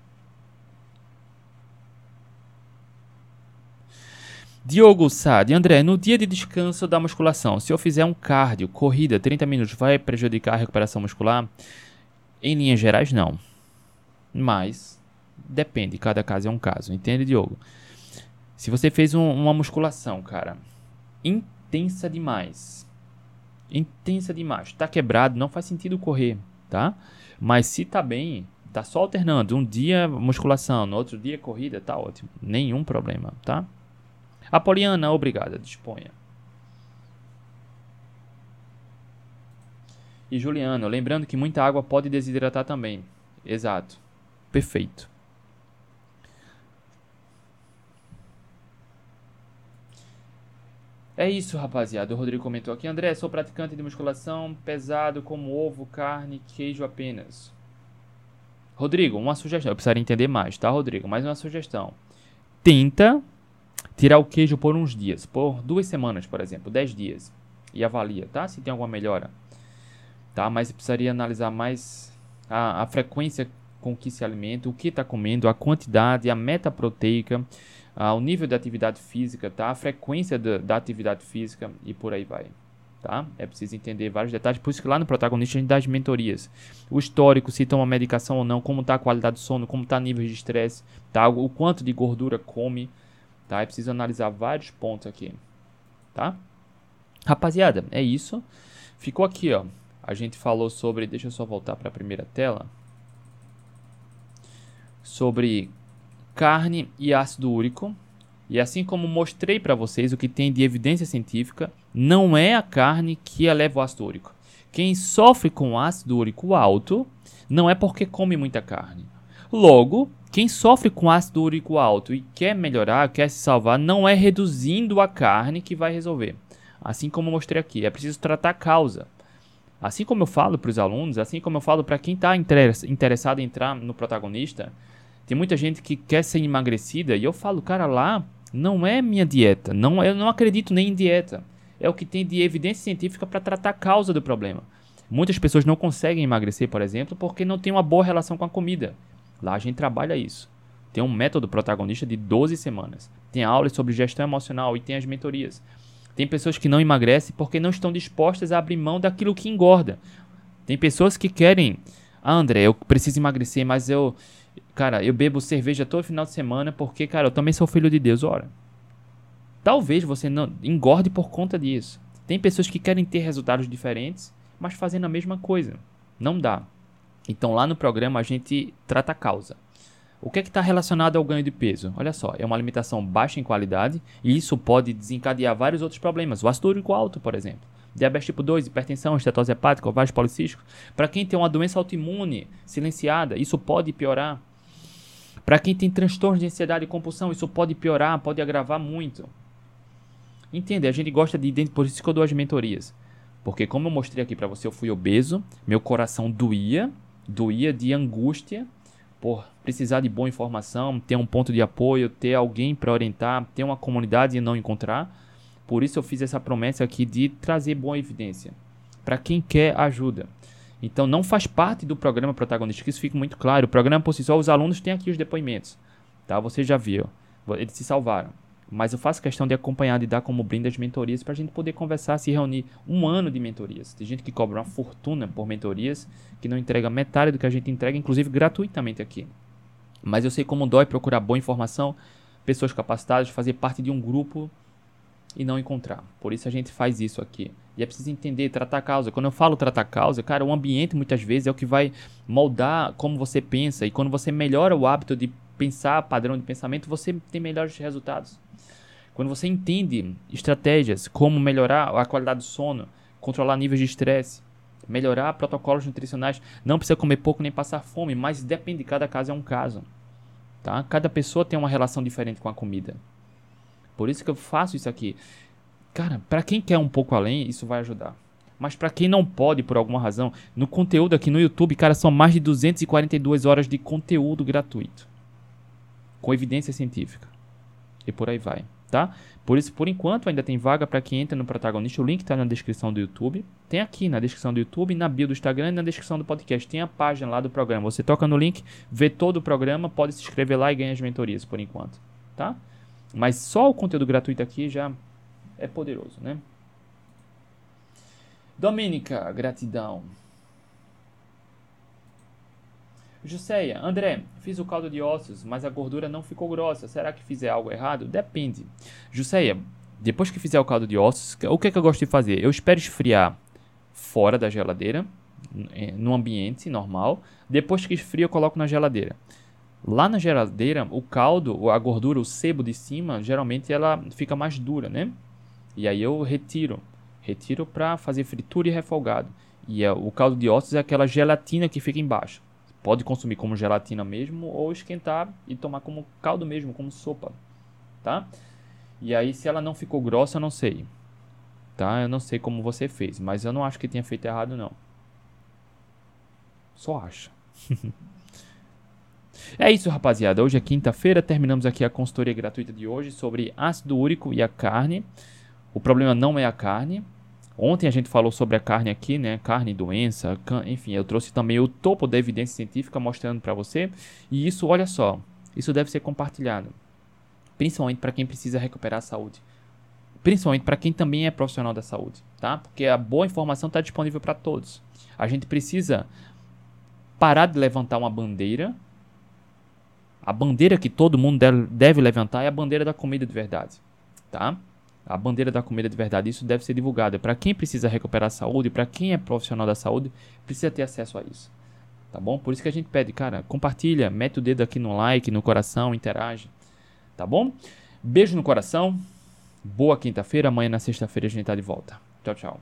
Diogo Sade, André, no dia de descanso da musculação, se eu fizer um cardio, corrida, 30 minutos, vai prejudicar a recuperação muscular? Em linhas gerais, não. Mas depende, cada caso é um caso, entende, Diogo? Se você fez um, uma musculação, cara, intensa demais, intensa demais, tá quebrado, não faz sentido correr tá? Mas se tá bem, tá só alternando, um dia musculação, no outro dia corrida, tá ótimo, nenhum problema, tá? Apoliana, obrigada, disponha. E Juliano, lembrando que muita água pode desidratar também. Exato. Perfeito. É isso, rapaziada. O Rodrigo comentou aqui. André, sou praticante de musculação pesado como ovo, carne, queijo apenas. Rodrigo, uma sugestão. Eu precisaria entender mais, tá, Rodrigo? Mais uma sugestão. Tenta tirar o queijo por uns dias, por duas semanas, por exemplo, dez dias. E avalia, tá? Se tem alguma melhora. Tá? Mas precisaria analisar mais a, a frequência com que se alimenta, o que está comendo, a quantidade, a meta proteica, o nível de atividade física, tá? A frequência da, da atividade física e por aí vai tá? É preciso entender vários detalhes, por isso que lá no protagonista a gente dá as mentorias. O histórico, se toma medicação ou não, como está a qualidade do sono, como está nível de estresse, tá? O quanto de gordura come, tá? É preciso analisar vários pontos aqui, tá? Rapaziada, é isso. Ficou aqui, ó. A gente falou sobre, deixa eu só voltar para a primeira tela. Sobre carne e ácido úrico, e assim como mostrei para vocês o que tem de evidência científica, não é a carne que eleva o ácido úrico. Quem sofre com ácido úrico alto não é porque come muita carne. Logo, quem sofre com ácido úrico alto e quer melhorar, quer se salvar, não é reduzindo a carne que vai resolver. Assim como mostrei aqui, é preciso tratar a causa. Assim como eu falo para os alunos, assim como eu falo para quem está interessado em entrar no protagonista, tem muita gente que quer ser emagrecida e eu falo, cara, lá não é minha dieta. Não, eu não acredito nem em dieta. É o que tem de evidência científica para tratar a causa do problema. Muitas pessoas não conseguem emagrecer, por exemplo, porque não têm uma boa relação com a comida. Lá a gente trabalha isso. Tem um método protagonista de 12 semanas. Tem aulas sobre gestão emocional e tem as mentorias. Tem pessoas que não emagrecem porque não estão dispostas a abrir mão daquilo que engorda. Tem pessoas que querem, ah, André, eu preciso emagrecer, mas eu Cara, eu bebo cerveja todo final de semana porque, cara, eu também sou filho de Deus. Ora, talvez você não engorde por conta disso. Tem pessoas que querem ter resultados diferentes, mas fazendo a mesma coisa. Não dá. Então lá no programa a gente trata a causa. O que é que está relacionado ao ganho de peso? Olha só, é uma alimentação baixa em qualidade e isso pode desencadear vários outros problemas. O ácido úrico alto, por exemplo. Diabetes tipo 2, hipertensão, estetose hepática, ovários policísticos. Para quem tem uma doença autoimune silenciada, isso pode piorar. Para quem tem transtornos de ansiedade e compulsão, isso pode piorar, pode agravar muito. Entende? A gente gosta de identificar, por isso que eu dou as mentorias. Porque como eu mostrei aqui para você, eu fui obeso, meu coração doía, doía de angústia por precisar de boa informação, ter um ponto de apoio, ter alguém para orientar, ter uma comunidade e não encontrar. Por isso eu fiz essa promessa aqui de trazer boa evidência para quem quer ajuda. Então não faz parte do programa protagonista, que isso fica muito claro. O programa por si só, os alunos têm aqui os depoimentos. Tá? Você já viu. Eles se salvaram. Mas eu faço questão de acompanhar, de dar como brinde as mentorias para a gente poder conversar, se reunir. Um ano de mentorias. Tem gente que cobra uma fortuna por mentorias, que não entrega metade do que a gente entrega, inclusive gratuitamente aqui. Mas eu sei como dói procurar boa informação, pessoas capacitadas, fazer parte de um grupo e não encontrar. Por isso a gente faz isso aqui. E é preciso entender, tratar a causa. Quando eu falo tratar a causa, cara, o ambiente muitas vezes é o que vai moldar como você pensa. E quando você melhora o hábito de pensar, padrão de pensamento, você tem melhores resultados. Quando você entende estratégias, como melhorar a qualidade do sono, controlar níveis de estresse, melhorar protocolos nutricionais, não precisa comer pouco nem passar fome, mas depende, cada caso é um caso. Tá? Cada pessoa tem uma relação diferente com a comida. Por isso que eu faço isso aqui. Cara, para quem quer um pouco além, isso vai ajudar. Mas para quem não pode por alguma razão, no conteúdo aqui no YouTube, cara, são mais de 242 horas de conteúdo gratuito. Com evidência científica. E por aí vai, tá? Por isso, por enquanto, ainda tem vaga para quem entra no protagonista. O link está na descrição do YouTube. Tem aqui na descrição do YouTube, na bio do Instagram e na descrição do podcast. Tem a página lá do programa. Você toca no link, vê todo o programa, pode se inscrever lá e ganhar as mentorias por enquanto, tá? Mas só o conteúdo gratuito aqui já é poderoso, né? Domênica, gratidão. Juseia, André, fiz o caldo de ossos, mas a gordura não ficou grossa. Será que fizer algo errado? Depende. Juseia, depois que fizer o caldo de ossos, o que é que eu gosto de fazer? Eu espero esfriar fora da geladeira, no ambiente normal. Depois que esfria, eu coloco na geladeira. Lá na geladeira, o caldo, a gordura, o sebo de cima, geralmente ela fica mais dura, né? E aí eu retiro. Retiro para fazer fritura e refogado. E é, o caldo de ossos é aquela gelatina que fica embaixo. Pode consumir como gelatina mesmo ou esquentar e tomar como caldo mesmo, como sopa, tá? E aí se ela não ficou grossa, eu não sei. Tá? Eu não sei como você fez, mas eu não acho que tenha feito errado não. Só acha. É isso, rapaziada. Hoje é quinta-feira, terminamos aqui a consultoria gratuita de hoje sobre ácido úrico e a carne. O problema não é a carne. Ontem a gente falou sobre a carne aqui, né? Carne doença, enfim, eu trouxe também o topo da evidência científica mostrando para você. E isso, olha só, isso deve ser compartilhado, principalmente para quem precisa recuperar a saúde principalmente para quem também é profissional da saúde, tá? Porque a boa informação está disponível para todos. A gente precisa parar de levantar uma bandeira. A bandeira que todo mundo deve levantar é a bandeira da comida de verdade, tá? A bandeira da comida de verdade, isso deve ser divulgado. Para quem precisa recuperar a saúde, para quem é profissional da saúde, precisa ter acesso a isso. Tá bom? Por isso que a gente pede, cara, compartilha, mete o dedo aqui no like, no coração, interage. Tá bom? Beijo no coração. Boa quinta-feira. Amanhã na sexta-feira a gente tá de volta. Tchau, tchau.